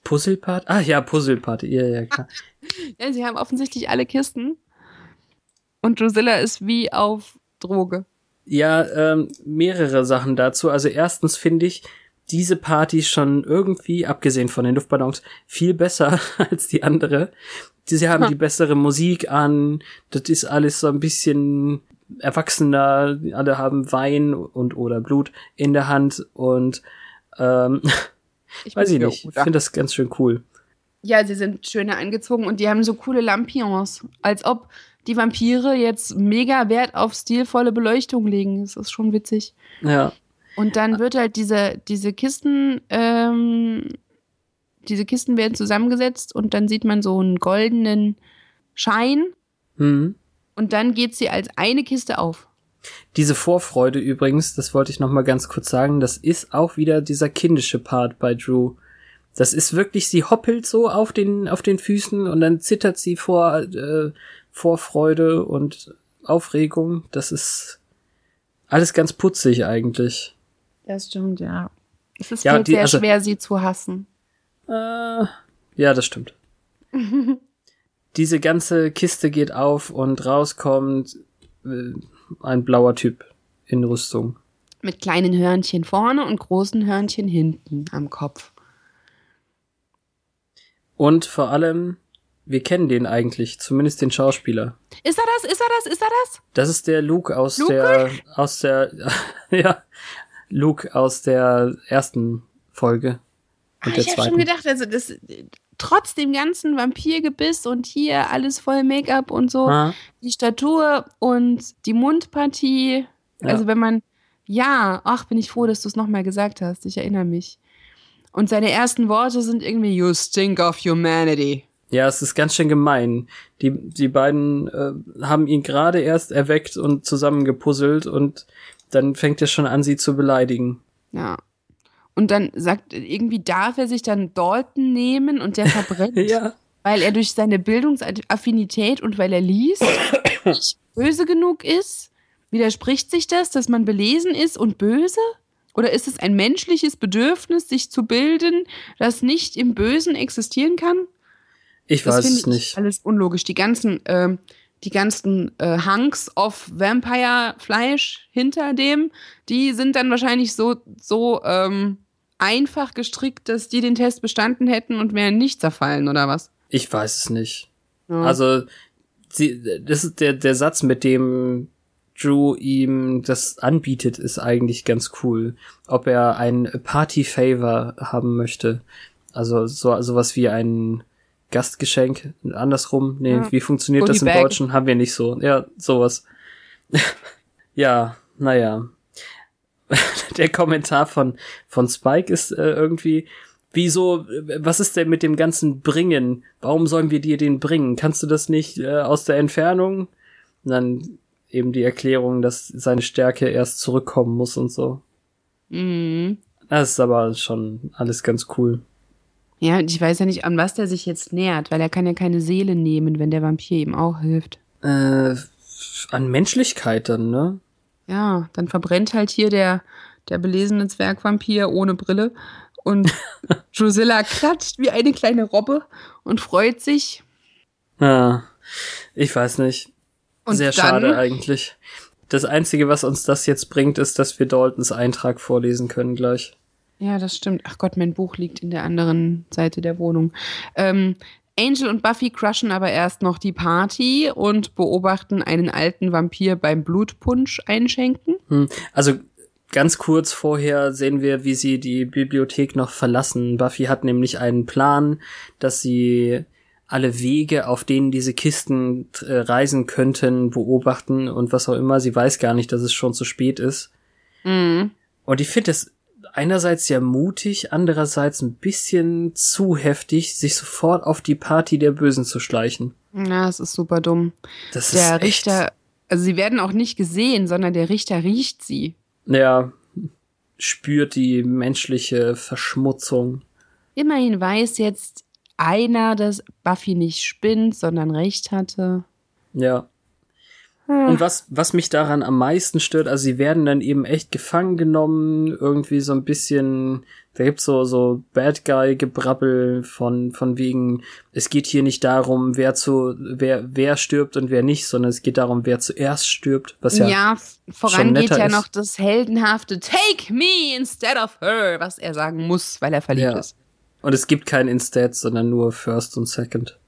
Speaker 1: Puzzleparty? Ah ja, Puzzleparty, ja, ja, klar. *laughs*
Speaker 2: Ja, sie haben offensichtlich alle Kisten. Und Drusilla ist wie auf Droge.
Speaker 1: Ja, ähm, mehrere Sachen dazu. Also erstens finde ich diese Party schon irgendwie, abgesehen von den Luftballons, viel besser *laughs* als die andere. Sie haben
Speaker 2: Ha.
Speaker 1: die bessere Musik an, das ist alles so ein bisschen erwachsener, alle haben Wein und oder Blut in der Hand und ähm, *laughs*
Speaker 2: Ich
Speaker 1: weiß ich nicht, ich finde das ganz schön cool.
Speaker 2: Ja, sie sind schöner angezogen und die haben so coole Lampions. Als ob die Vampire jetzt mega Wert auf stilvolle Beleuchtung legen. Das ist schon witzig.
Speaker 1: Ja,
Speaker 2: Und dann wird halt diese, diese Kisten, ähm, diese Kisten werden zusammengesetzt und dann sieht man so einen goldenen Schein
Speaker 1: hm.
Speaker 2: und dann geht sie als eine Kiste auf.
Speaker 1: Diese Vorfreude übrigens, das wollte ich noch mal ganz kurz sagen, das ist auch wieder dieser kindische Part bei Drew. Das ist wirklich, sie hoppelt so auf den auf den Füßen und dann zittert sie vor äh, Vorfreude und Aufregung. Das ist alles ganz putzig eigentlich.
Speaker 2: Das stimmt, ja. Es ist
Speaker 1: Ja,
Speaker 2: halt
Speaker 1: die-
Speaker 2: sehr
Speaker 1: also-
Speaker 2: schwer, sie zu hassen.
Speaker 1: Äh, ja, das stimmt. *laughs* Diese ganze Kiste geht auf und rauskommt äh, ein blauer Typ in Rüstung.
Speaker 2: Mit kleinen Hörnchen vorne und großen Hörnchen hinten am Kopf.
Speaker 1: Und vor allem, wir kennen den eigentlich, zumindest den Schauspieler.
Speaker 2: Ist er das? Ist er das? Ist er das?
Speaker 1: Das ist der Luke aus
Speaker 2: Luke?
Speaker 1: der, aus der, *laughs* ja, Luke aus der ersten Folge und der
Speaker 2: ich habe schon gedacht, also das trotz dem ganzen Vampirgebiss und hier alles voll Make-up und so,
Speaker 1: Ah,
Speaker 2: die Statur und die Mundpartie,
Speaker 1: Ja.
Speaker 2: also wenn man ja, ach, bin ich froh, dass du es nochmal gesagt hast. Ich erinnere mich. Und seine ersten Worte sind irgendwie You stink of humanity.
Speaker 1: Ja, es ist ganz schön gemein. Die, die beiden äh, haben ihn gerade erst erweckt und zusammengepuzzelt und dann fängt er schon an, sie zu beleidigen.
Speaker 2: Ja. Und dann sagt, irgendwie darf er sich dann Dalton nehmen und der verbrennt. *laughs*
Speaker 1: Ja.
Speaker 2: weil er durch seine Bildungsaffinität und weil er liest, *coughs* nicht böse genug ist? Widerspricht sich das, dass man belesen ist und böse? Oder ist es ein menschliches Bedürfnis, sich zu bilden, das nicht im Bösen existieren kann?
Speaker 1: Ich
Speaker 2: Das
Speaker 1: weiß es nicht.
Speaker 2: Alles unlogisch. Die ganzen, ähm, die ganzen äh, Hunks of Vampire-Fleisch hinter dem, die sind dann wahrscheinlich so, so ähm, einfach gestrickt, dass die den Test bestanden hätten und wären nicht zerfallen, oder was?
Speaker 1: Ich weiß es nicht.
Speaker 2: Ja.
Speaker 1: Also, sie, das ist der, der Satz, mit dem Drew ihm das anbietet, ist eigentlich ganz cool. Ob er ein Party-Favor haben möchte. Also so sowas wie ein Gastgeschenk. Andersrum. Nee,
Speaker 2: Ja.
Speaker 1: wie funktioniert das im
Speaker 2: Goodiebag.
Speaker 1: Deutschen? Haben wir nicht so. Ja, sowas. *laughs* ja, naja. *laughs* Der Kommentar von, von Spike ist äh, irgendwie, wieso, was ist denn mit dem ganzen Bringen? Warum sollen wir dir den bringen? Kannst du das nicht äh, aus der Entfernung? Und dann eben die Erklärung, dass seine Stärke erst zurückkommen muss und so.
Speaker 2: Mhm.
Speaker 1: Das ist aber schon alles ganz cool.
Speaker 2: Ja, und ich weiß ja nicht, an was der sich jetzt nähert, weil er kann ja keine Seele nehmen, wenn der Vampir ihm auch hilft.
Speaker 1: Äh, an Menschlichkeit dann, ne?
Speaker 2: Ja, dann verbrennt halt hier der, der belesene Zwergvampir ohne Brille und *laughs* Drusilla klatscht wie eine kleine Robbe und freut sich.
Speaker 1: Ja, ich weiß nicht.
Speaker 2: Und
Speaker 1: Sehr schade eigentlich. Das Einzige, was uns das jetzt bringt, ist, dass wir Daltons Eintrag vorlesen können gleich.
Speaker 2: Ja, das stimmt. Ach Gott, mein Buch liegt in der anderen Seite der Wohnung. Ähm, Angel und Buffy crushen aber erst noch die Party und beobachten einen alten Vampir beim Blutpunsch einschenken.
Speaker 1: Hm. Also ganz kurz vorher sehen wir, wie sie die Bibliothek noch verlassen. Buffy hat nämlich einen Plan, dass sie alle Wege, auf denen diese Kisten äh, reisen könnten, beobachten und was auch immer. Sie weiß gar nicht, dass es schon zu spät ist.
Speaker 2: Mhm.
Speaker 1: Und ich finde es einerseits sehr mutig, andererseits ein bisschen zu heftig, sich sofort auf die Party der Bösen zu schleichen.
Speaker 2: Ja, es ist super dumm.
Speaker 1: Das
Speaker 2: Der
Speaker 1: ist echt,
Speaker 2: Richter, also sie werden auch nicht gesehen, sondern der Richter riecht sie.
Speaker 1: ja, spürt die menschliche Verschmutzung.
Speaker 2: Immerhin weiß jetzt einer, dass Buffy nicht spinnt, sondern recht hatte.
Speaker 1: Ja.
Speaker 2: Hm.
Speaker 1: Und was, was mich daran am meisten stört, also sie werden dann eben echt gefangen genommen, irgendwie so ein bisschen, da gibt's so, so Bad Guy-Gebrabbel von, von wegen, es geht hier nicht darum, wer zu, wer, wer stirbt und wer nicht, sondern es geht darum, wer zuerst stirbt, was ja,
Speaker 2: Ja, voran geht ja
Speaker 1: ist.
Speaker 2: noch das heldenhafte Take me instead of her, was er sagen muss, weil er verliebt
Speaker 1: Ja.
Speaker 2: ist.
Speaker 1: und es gibt kein Instead, sondern nur First und Second.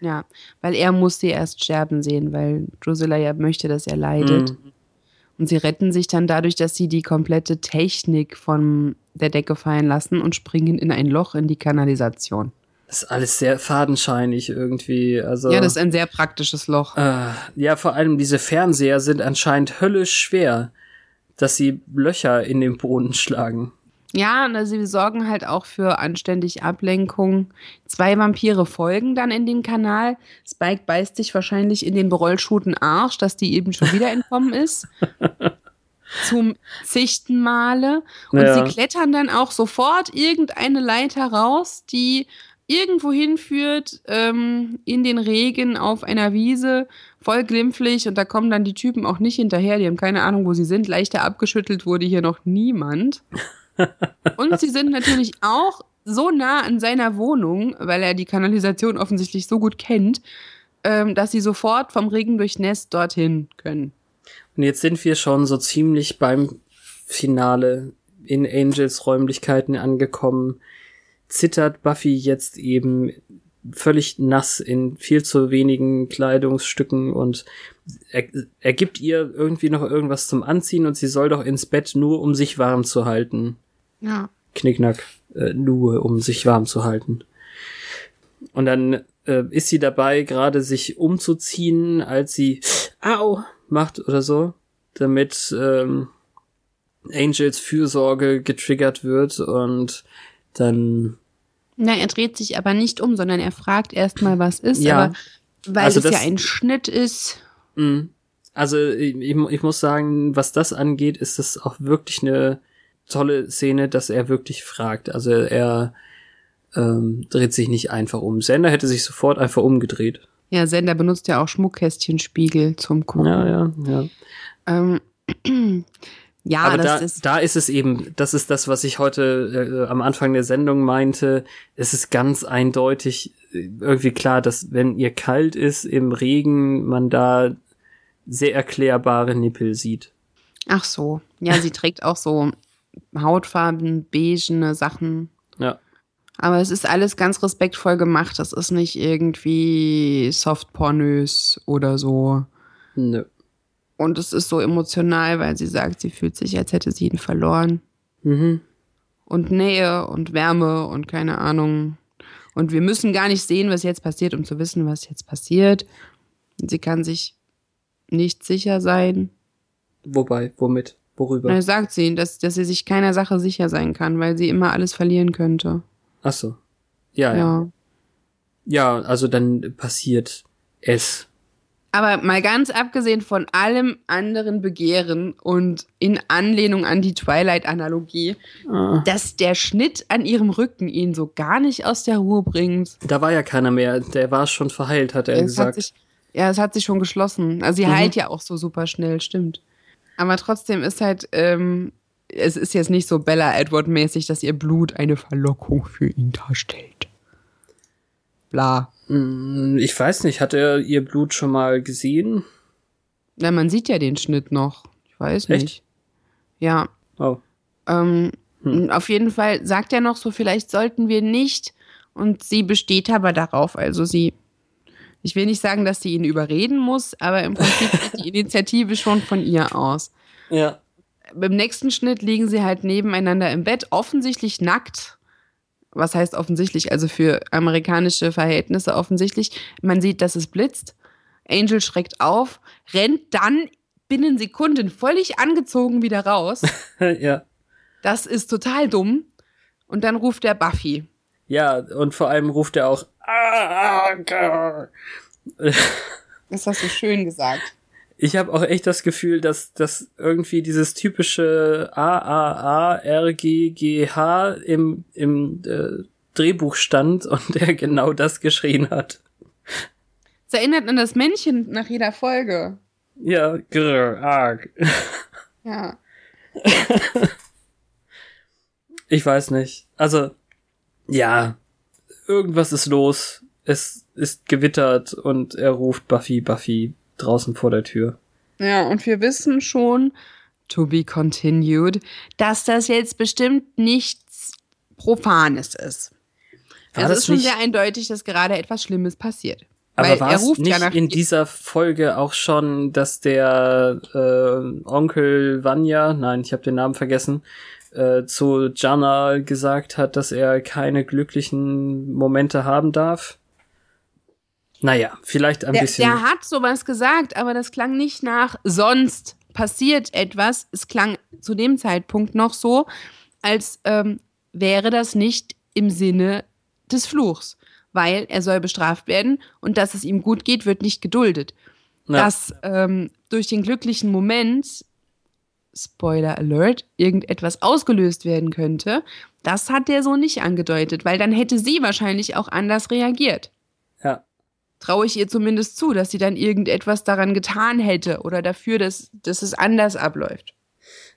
Speaker 2: Ja, weil er muss sie erst sterben sehen, weil Drusilla ja möchte, dass er leidet.
Speaker 1: Mhm.
Speaker 2: Und sie retten sich dann dadurch, dass sie die komplette Technik von der Decke fallen lassen und springen in ein Loch in die Kanalisation.
Speaker 1: Das ist alles sehr fadenscheinig irgendwie, also.
Speaker 2: Ja, das ist ein sehr praktisches Loch.
Speaker 1: Äh, ja, vor allem diese Fernseher sind anscheinend höllisch schwer, dass sie Löcher in den Boden schlagen.
Speaker 2: Ja, und also sie sorgen halt auch für anständig Ablenkung. Zwei Vampire folgen dann in den Kanal. Spike beißt sich wahrscheinlich in den berollschuhten Arsch, dass die eben schon wieder entkommen ist. *laughs* Zum zigsten Male. Und
Speaker 1: Ja.
Speaker 2: sie klettern dann auch sofort irgendeine Leiter raus, die irgendwo hinführt, ähm, in den Regen auf einer Wiese, voll glimpflich. Und da kommen dann die Typen auch nicht hinterher. Die haben keine Ahnung, wo sie sind. Leichter abgeschüttelt wurde hier noch niemand. *laughs* Und sie sind natürlich auch so nah an seiner Wohnung, weil er die Kanalisation offensichtlich so gut kennt, ähm, dass sie sofort vom Regen durchnässt dorthin können.
Speaker 1: Und jetzt sind wir schon so ziemlich beim Finale in Angels Räumlichkeiten angekommen. Zittert Buffy jetzt eben völlig nass in viel zu wenigen Kleidungsstücken und er, er gibt ihr irgendwie noch irgendwas zum Anziehen und sie soll doch ins Bett nur um sich warm zu halten.
Speaker 2: Ja.
Speaker 1: Knickknack, äh, nur um sich warm zu halten. Und dann äh, ist sie dabei, gerade sich umzuziehen, als sie Au macht oder so, damit ähm, Angels Fürsorge getriggert wird und dann
Speaker 2: Na, er dreht sich aber nicht um, sondern er fragt erstmal, was ist.
Speaker 1: Ja.
Speaker 2: Aber weil
Speaker 1: Also
Speaker 2: es ja
Speaker 1: das-
Speaker 2: ein Schnitt ist.
Speaker 1: mh, also ich, ich muss sagen, was das angeht, ist es auch wirklich eine tolle Szene, dass er wirklich fragt. Also er ähm, dreht sich nicht einfach um. Sender hätte sich sofort einfach umgedreht.
Speaker 2: Ja, Sender benutzt ja auch Schmuckkästchenspiegel zum Gucken.
Speaker 1: Ja, ja, ja.
Speaker 2: Ähm, *clears throat* ja,
Speaker 1: Aber
Speaker 2: das
Speaker 1: da,
Speaker 2: ist.
Speaker 1: da ist es eben, das ist das, was ich heute äh, am Anfang der Sendung meinte. Es ist ganz eindeutig äh, irgendwie klar, dass wenn ihr kalt ist im Regen, man da sehr erklärbare Nippel sieht.
Speaker 2: Ach so. Ja, sie *laughs* trägt auch so Hautfarben, beigene Sachen.
Speaker 1: Ja.
Speaker 2: Aber es ist alles ganz respektvoll gemacht. Das ist nicht irgendwie softpornös oder so.
Speaker 1: Nö.
Speaker 2: Und es ist so emotional, weil sie sagt, sie fühlt sich, als hätte sie ihn verloren.
Speaker 1: Mhm.
Speaker 2: Und Nähe und Wärme und keine Ahnung. Und wir müssen gar nicht sehen, was jetzt passiert, um zu wissen, was jetzt passiert. Sie kann sich nicht sicher sein.
Speaker 1: Wobei, womit? Worüber?
Speaker 2: Na, sagt sie, dass, dass sie sich keiner Sache sicher sein kann, weil sie immer alles verlieren könnte.
Speaker 1: Ach so. Ja, ja.
Speaker 2: Ja.
Speaker 1: Ja, also dann passiert es.
Speaker 2: Aber mal ganz abgesehen von allem anderen Begehren und in Anlehnung an die Twilight-Analogie,
Speaker 1: Ah.
Speaker 2: dass der Schnitt an ihrem Rücken ihn so gar nicht aus der Ruhe bringt.
Speaker 1: Da war ja keiner mehr. Der war schon verheilt, hat er
Speaker 2: Es hat
Speaker 1: gesagt.
Speaker 2: sich, ja, es hat sich schon geschlossen. Also sie
Speaker 1: Mhm.
Speaker 2: heilt ja auch so super schnell, stimmt. Aber trotzdem ist halt, ähm, es ist jetzt nicht so Bella Edward-mäßig, dass ihr Blut eine Verlockung für ihn darstellt. Bla.
Speaker 1: Mm, Ich weiß nicht, hat er ihr Blut schon mal gesehen?
Speaker 2: Na, man sieht ja den Schnitt noch. Ich weiß
Speaker 1: Echt?
Speaker 2: nicht. Ja.
Speaker 1: Oh.
Speaker 2: Ähm, Hm. Auf jeden Fall sagt er noch so, vielleicht sollten wir nicht. Und sie besteht aber darauf. Also sie, ich will nicht sagen, dass sie ihn überreden muss, aber im Prinzip geht die Initiative schon von ihr aus.
Speaker 1: Ja.
Speaker 2: Beim nächsten Schnitt liegen sie halt nebeneinander im Bett, offensichtlich nackt. Was heißt offensichtlich? Also für amerikanische Verhältnisse offensichtlich. Man sieht, dass es blitzt. Angel schreckt auf, rennt dann binnen Sekunden völlig angezogen wieder raus. *laughs*
Speaker 1: ja.
Speaker 2: Das ist total dumm. Und dann ruft er Buffy.
Speaker 1: Ja, und vor allem ruft er auch.
Speaker 2: Das hast du schön gesagt.
Speaker 1: Ich habe auch echt das Gefühl, dass, dass irgendwie dieses typische A-A-A-R-G-G-H im, im äh, Drehbuch stand und er genau das geschrien hat.
Speaker 2: Es erinnert an das Männchen nach jeder Folge.
Speaker 1: Ja, grr, arg.
Speaker 2: Ja. *laughs*
Speaker 1: ich weiß nicht. Also, ja, irgendwas ist los. Es ist gewittert und er ruft Buffy, Buffy draußen vor der Tür.
Speaker 2: Ja, und wir wissen schon, to be continued, dass das jetzt bestimmt nichts Profanes ist.
Speaker 1: War
Speaker 2: es
Speaker 1: das
Speaker 2: ist schon sehr eindeutig, dass gerade etwas Schlimmes passiert.
Speaker 1: Aber war
Speaker 2: er
Speaker 1: es
Speaker 2: ruft
Speaker 1: nicht
Speaker 2: ja
Speaker 1: in dieser Folge auch schon, dass der äh, Onkel Vanya, nein, ich habe den Namen vergessen, äh, zu Jana gesagt hat, dass er keine glücklichen Momente haben darf? Naja, vielleicht ein
Speaker 2: der,
Speaker 1: bisschen.
Speaker 2: der hat sowas gesagt, aber das klang nicht nach sonst passiert etwas. Es klang zu dem Zeitpunkt noch so, als ähm, wäre das nicht im Sinne des Fluchs, weil er soll bestraft werden und dass es ihm gut geht, wird nicht geduldet.
Speaker 1: Ja.
Speaker 2: Dass ähm, durch den glücklichen Moment, Spoiler Alert, irgendetwas ausgelöst werden könnte, das hat der so nicht angedeutet, weil dann hätte sie wahrscheinlich auch anders reagiert
Speaker 1: ja.
Speaker 2: traue ich ihr zumindest zu, dass sie dann irgendetwas daran getan hätte oder dafür, dass, dass es anders abläuft.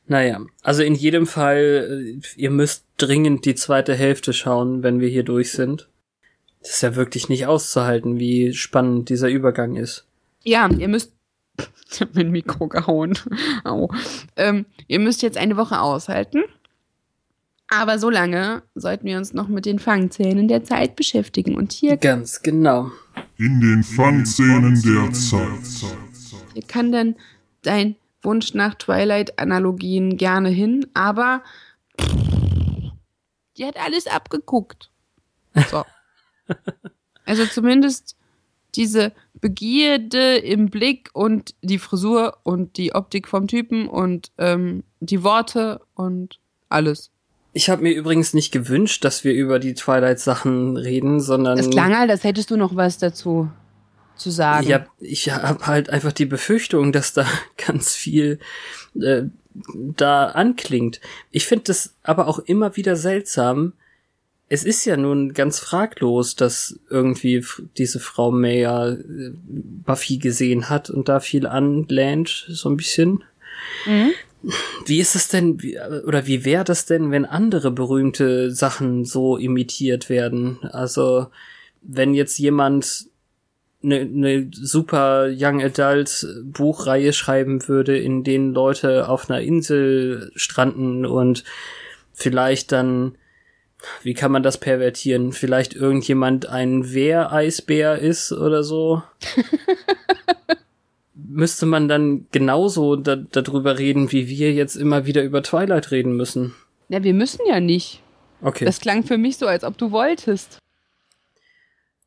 Speaker 1: Naja, also in jedem Fall, äh, ihr müsst dringend die zweite Hälfte schauen, wenn wir hier durch sind. Das ist ja wirklich nicht auszuhalten, wie spannend dieser Übergang ist.
Speaker 2: Ja, ihr müsst. Ich hab mein Mikro gehauen. Au. Ähm, ihr müsst jetzt eine Woche aushalten. Aber so lange sollten wir uns noch mit den Fangzähnen der Zeit beschäftigen. Und hier,
Speaker 1: Ganz genau.
Speaker 3: In den Fangszenen der Zeit.
Speaker 2: hier kann dann dein Wunsch nach Twilight-Analogien gerne hin, aber die hat alles abgeguckt. So. *laughs* Also zumindest diese Begierde im Blick und die Frisur und die Optik vom Typen und ähm, die Worte und alles.
Speaker 1: Ich habe mir übrigens nicht gewünscht, dass wir über die Twilight-Sachen reden, sondern
Speaker 2: Das klang halt, als hättest du noch was dazu zu sagen.
Speaker 1: ja, ich habe halt einfach die Befürchtung, dass da *laughs* ganz viel äh, da anklingt. Ich finde das aber auch immer wieder seltsam. Es ist ja nun ganz fraglos, dass irgendwie diese Frau Mayer äh, Buffy gesehen hat und da viel anlehnt, so ein bisschen.
Speaker 2: Mhm.
Speaker 1: Wie ist es denn, oder wie wäre das denn, wenn andere berühmte Sachen so imitiert werden? Also, wenn jetzt jemand eine ne super Young Adult Buchreihe schreiben würde, in denen Leute auf einer Insel stranden und vielleicht dann, wie kann man das pervertieren? Vielleicht irgendjemand ein Wehreisbär ist oder so? *laughs* Müsste man dann genauso da, darüber reden, wie wir jetzt immer wieder über Twilight reden müssen?
Speaker 2: Ja, wir müssen ja nicht.
Speaker 1: Okay.
Speaker 2: Das klang für mich so, als ob du wolltest.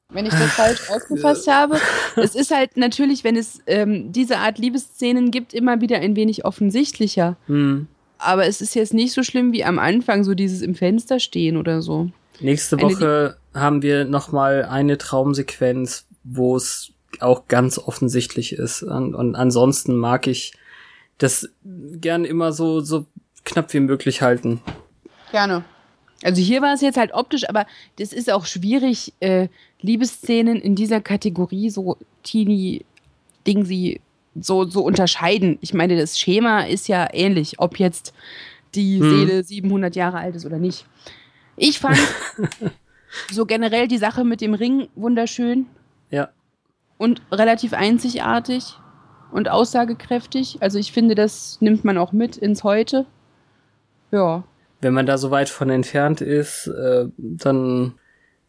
Speaker 2: Wenn ich das *laughs* falsch aufgefasst habe. Es ist halt natürlich, wenn es ähm, diese Art Liebesszenen gibt, immer wieder ein wenig offensichtlicher.
Speaker 1: hm.
Speaker 2: Aber es ist jetzt nicht so schlimm wie am Anfang, so dieses im Fenster stehen oder so.
Speaker 1: Nächste
Speaker 2: Eine
Speaker 1: Woche haben wir noch mal eine Traumsequenz, wo es auch ganz offensichtlich ist. Und, und ansonsten mag ich das gern immer so so knapp wie möglich halten.
Speaker 2: Gerne. Also hier war es jetzt halt optisch, aber das ist auch schwierig, äh, Liebesszenen in dieser Kategorie so teeny dingsy so, so unterscheiden. Ich meine, das Schema ist ja ähnlich, ob jetzt die
Speaker 1: Hm.
Speaker 2: Seele 700 Jahre alt ist oder nicht. Ich fand *laughs* so generell die Sache mit dem Ring wunderschön
Speaker 1: Ja.
Speaker 2: und relativ einzigartig und aussagekräftig. Also ich finde, das nimmt man auch mit ins Heute. Ja.
Speaker 1: wenn man da so weit von entfernt ist, äh, dann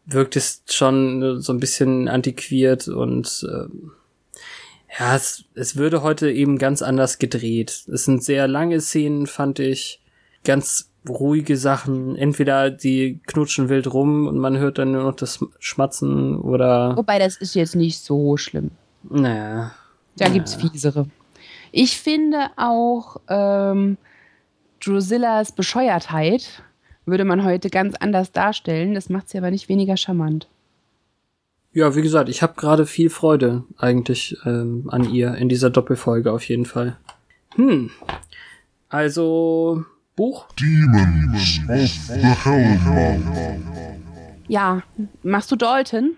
Speaker 1: wirkt es schon so ein bisschen antiquiert und äh, ja, es, es würde heute eben ganz anders gedreht. Es sind sehr lange Szenen, fand ich, ganz ruhige Sachen. Entweder die knutschen wild rum und man hört dann nur noch das Schmatzen oder.
Speaker 2: Wobei, das ist jetzt nicht so schlimm.
Speaker 1: Naja.
Speaker 2: Da gibt's fiesere. Ich finde auch ähm, Drusillas Bescheuertheit würde man heute ganz anders darstellen. Das macht sie aber nicht weniger charmant.
Speaker 1: Ja, wie gesagt, ich habe gerade viel Freude eigentlich ähm, an ihr in dieser Doppelfolge auf jeden Fall. Hm. Also Buch?
Speaker 3: Demons of the Hellmouth.
Speaker 2: Ja, machst du Dalton?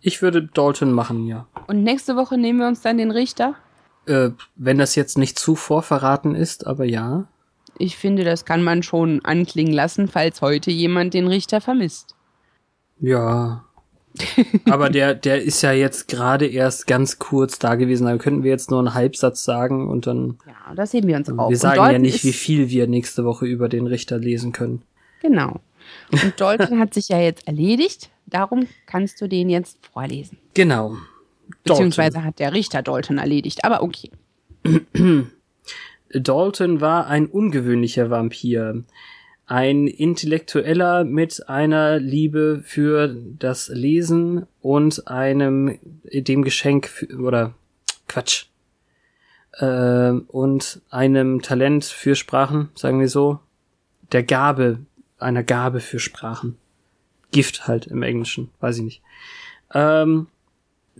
Speaker 1: Ich würde Dalton machen, ja.
Speaker 2: Und nächste Woche nehmen wir uns dann den Richter?
Speaker 1: Äh, wenn das jetzt nicht zu vorverraten ist, aber ja.
Speaker 2: Ich finde, das kann man schon anklingen lassen, falls heute jemand den Richter vermisst.
Speaker 1: Ja. Aber der, der ist ja jetzt gerade erst ganz kurz da gewesen. Da könnten wir jetzt nur einen Halbsatz sagen und dann.
Speaker 2: Ja, das heben wir uns auf.
Speaker 1: Wir
Speaker 2: Und
Speaker 1: sagen ja
Speaker 2: Dalton
Speaker 1: nicht, wie viel wir nächste Woche über den Richter lesen können.
Speaker 2: Genau. Und Dalton *laughs* hat sich ja jetzt erledigt. Darum kannst du den jetzt vorlesen.
Speaker 1: Genau.
Speaker 2: Beziehungsweise hat der Richter Dalton erledigt. Aber okay. *clears throat*
Speaker 1: Dalton war ein ungewöhnlicher Vampir. Ein Intellektueller mit einer Liebe für das Lesen und einem, dem Geschenk, für, oder Quatsch, äh, und einem Talent für Sprachen, sagen wir so, der Gabe, einer Gabe für Sprachen. Gift halt im Englischen, weiß ich nicht. Ähm,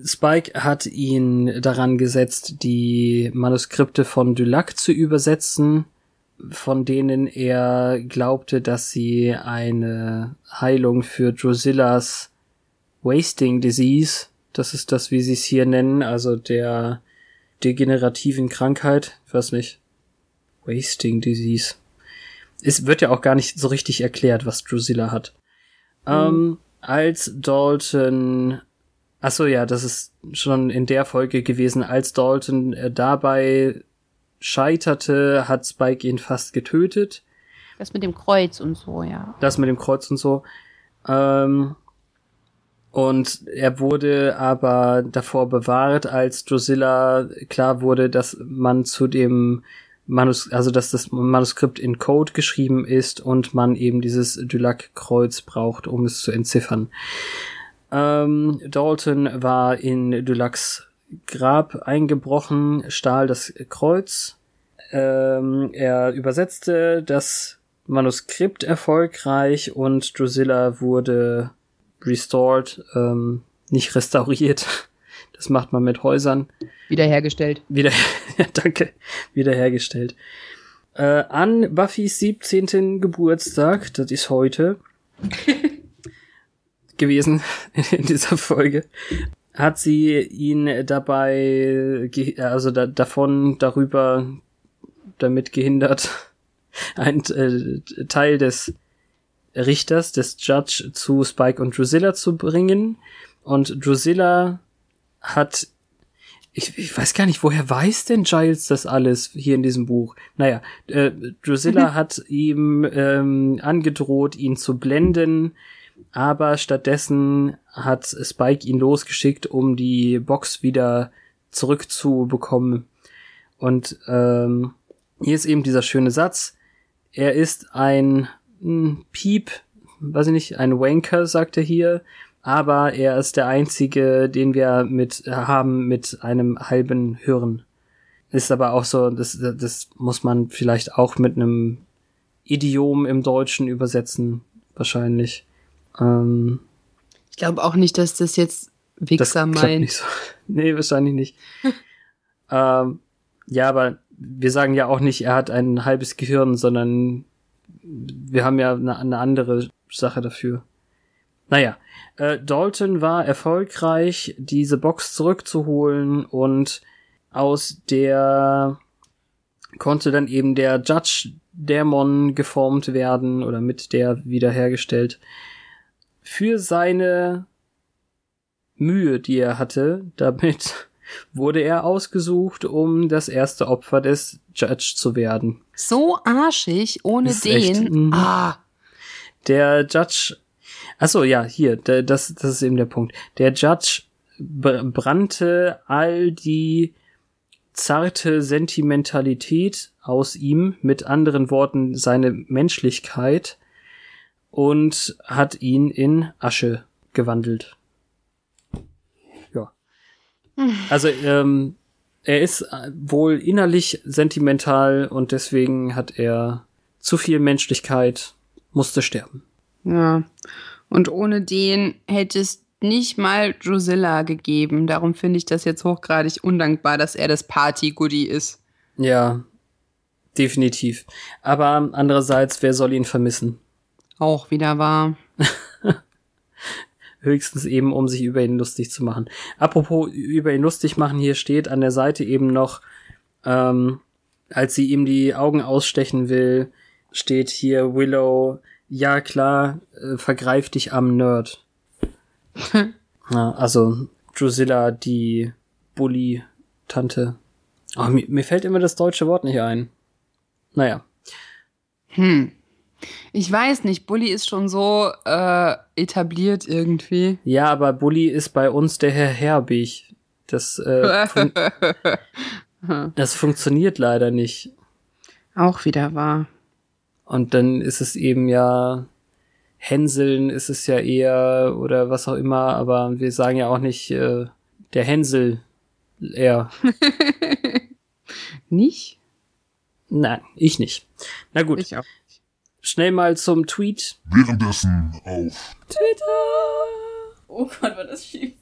Speaker 1: Spike hat ihn daran gesetzt, die Manuskripte von Dulac zu übersetzen, von denen er glaubte, dass sie eine Heilung für Drusillas Wasting Disease, das ist das, wie sie es hier nennen, also der degenerativen Krankheit, ich weiß nicht, Wasting Disease. Es wird ja auch gar nicht so richtig erklärt, was Drusilla hat. Ähm, als Dalton Ach so, ja, das ist schon in der Folge gewesen, als Dalton äh, dabei scheiterte, hat Spike ihn fast getötet.
Speaker 2: Das mit dem Kreuz und so, ja.
Speaker 1: Das mit dem Kreuz und so. Ähm, und er wurde aber davor bewahrt, als Drusilla klar wurde, dass man zu dem Manus also dass das Manuskript in Code geschrieben ist und man eben dieses Dulac-Kreuz braucht, um es zu entziffern. Ähm, Dalton war in Dulacs Grab eingebrochen, stahl das Kreuz. Ähm, er übersetzte das Manuskript erfolgreich und Drusilla wurde restored, ähm, nicht restauriert. *laughs* Das macht man mit Häusern.
Speaker 2: Wiederhergestellt.
Speaker 1: Wieder, *laughs* danke, wiederhergestellt. Äh, an Buffys 17. Geburtstag, das ist heute, *laughs* gewesen in dieser Folge, hat sie ihn dabei, also da, davon, darüber, damit gehindert, *laughs* ein äh, Teil des Richters, des Judge, zu Spike und Drusilla zu bringen. Und Drusilla hat ich, ich weiß gar nicht, woher weiß denn Giles das alles hier in diesem Buch? Naja, äh, Drusilla *laughs* hat ihm ähm, angedroht, ihn zu blenden, aber stattdessen hat Spike ihn losgeschickt, um die Box wieder zurückzubekommen. Und ähm, hier ist eben dieser schöne Satz. Er ist ein hm, Piep, weiß ich nicht, ein Wanker, sagt er hier, aber er ist der einzige, den wir mit haben mit einem halben Hirn. Ist aber auch so, das, das muss man vielleicht auch mit einem Idiom im Deutschen übersetzen, wahrscheinlich. Ähm,
Speaker 2: Ich glaube auch nicht, dass das jetzt
Speaker 1: das
Speaker 2: Wichser
Speaker 1: klappt
Speaker 2: meint.
Speaker 1: nicht so. *laughs* Nee, wahrscheinlich nicht. *laughs* ähm, ja, aber wir sagen ja auch nicht, er hat ein halbes Gehirn, sondern wir haben ja eine, eine andere Sache dafür. Naja, äh, Dalton war erfolgreich, diese Box zurückzuholen und aus der konnte dann eben der Judge Dämon geformt werden oder mit der wiederhergestellt. Für seine Mühe, die er hatte, damit *laughs* wurde er ausgesucht, um das erste Opfer des Judge zu werden.
Speaker 2: So arschig, ohne
Speaker 1: Ist
Speaker 2: den.
Speaker 1: echt, mhm.
Speaker 2: ah,
Speaker 1: Der Judge, achso, ja, hier, der, das, das ist eben der Punkt. Der Judge br- brannte all die zarte Sentimentalität aus ihm, mit anderen Worten seine Menschlichkeit, und hat ihn in Asche gewandelt. Ja. Also, ähm, er ist äh, wohl innerlich sentimental und deswegen hat er zu viel Menschlichkeit, musste sterben.
Speaker 2: Ja. Und ohne den hätte es nicht mal Drusilla gegeben. Darum finde ich das jetzt hochgradig undankbar, dass er das Party-Goodie ist.
Speaker 1: Ja, definitiv. Aber andererseits, wer soll ihn vermissen?
Speaker 2: Auch wieder wahr. *laughs*
Speaker 1: Höchstens eben, um sich über ihn lustig zu machen. Apropos über ihn lustig machen, hier steht an der Seite eben noch, ähm, als sie ihm die Augen ausstechen will, steht hier Willow, ja klar, äh, vergreif dich am Nerd. *laughs* ja, also Drusilla, die Bully-Tante. Oh, mir, mir fällt immer das deutsche Wort nicht ein. Naja.
Speaker 2: Hm. Ich weiß nicht, Bully ist schon so äh, etabliert irgendwie.
Speaker 1: Ja, aber Bully ist bei uns der Herr Herbig. Das, äh, fun *laughs* das funktioniert leider nicht.
Speaker 2: Auch wieder wahr.
Speaker 1: Und dann ist es eben ja Hänseln ist es ja eher oder was auch immer, aber wir sagen ja auch nicht äh, der Hänsel eher. *laughs*
Speaker 2: Nicht?
Speaker 1: Nein, ich nicht. Na gut,
Speaker 2: Ich auch.
Speaker 1: Schnell mal zum Tweet.
Speaker 3: Währenddessen auf
Speaker 4: Oh Gott, war das schief.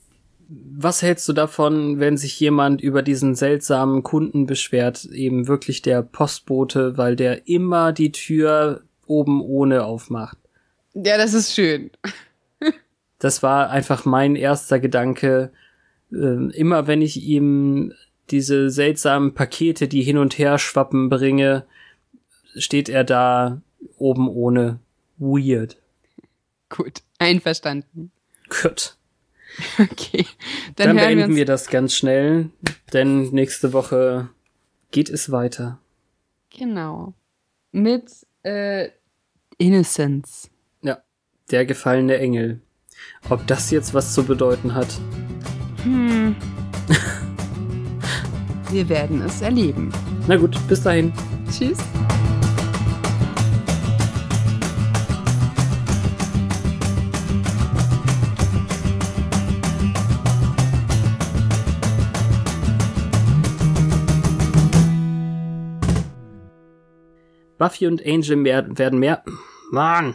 Speaker 1: Was hältst du davon, wenn sich jemand über diesen seltsamen Kunden beschwert, eben wirklich der Postbote, weil der immer die Tür oben ohne aufmacht?
Speaker 2: Ja, das ist schön.
Speaker 1: Das war einfach mein erster Gedanke. Ähm, immer wenn ich ihm diese seltsamen Pakete, die hin und her schwappen, bringe, steht er da oben ohne. Weird.
Speaker 2: Gut, einverstanden.
Speaker 1: Gut. *laughs*
Speaker 2: Okay, dann,
Speaker 1: Dann,
Speaker 2: hören wir
Speaker 1: beenden
Speaker 2: uns.
Speaker 1: wir das ganz schnell, denn nächste Woche geht es weiter.
Speaker 2: Genau. Mit äh, Innocence.
Speaker 1: Ja, der gefallene Engel. Ob das jetzt was zu bedeuten hat?
Speaker 2: Hm. *laughs* wir werden es erleben.
Speaker 1: Na gut, bis dahin.
Speaker 2: Tschüss.
Speaker 1: Buffy und Angel mehr, werden mehr. Mann!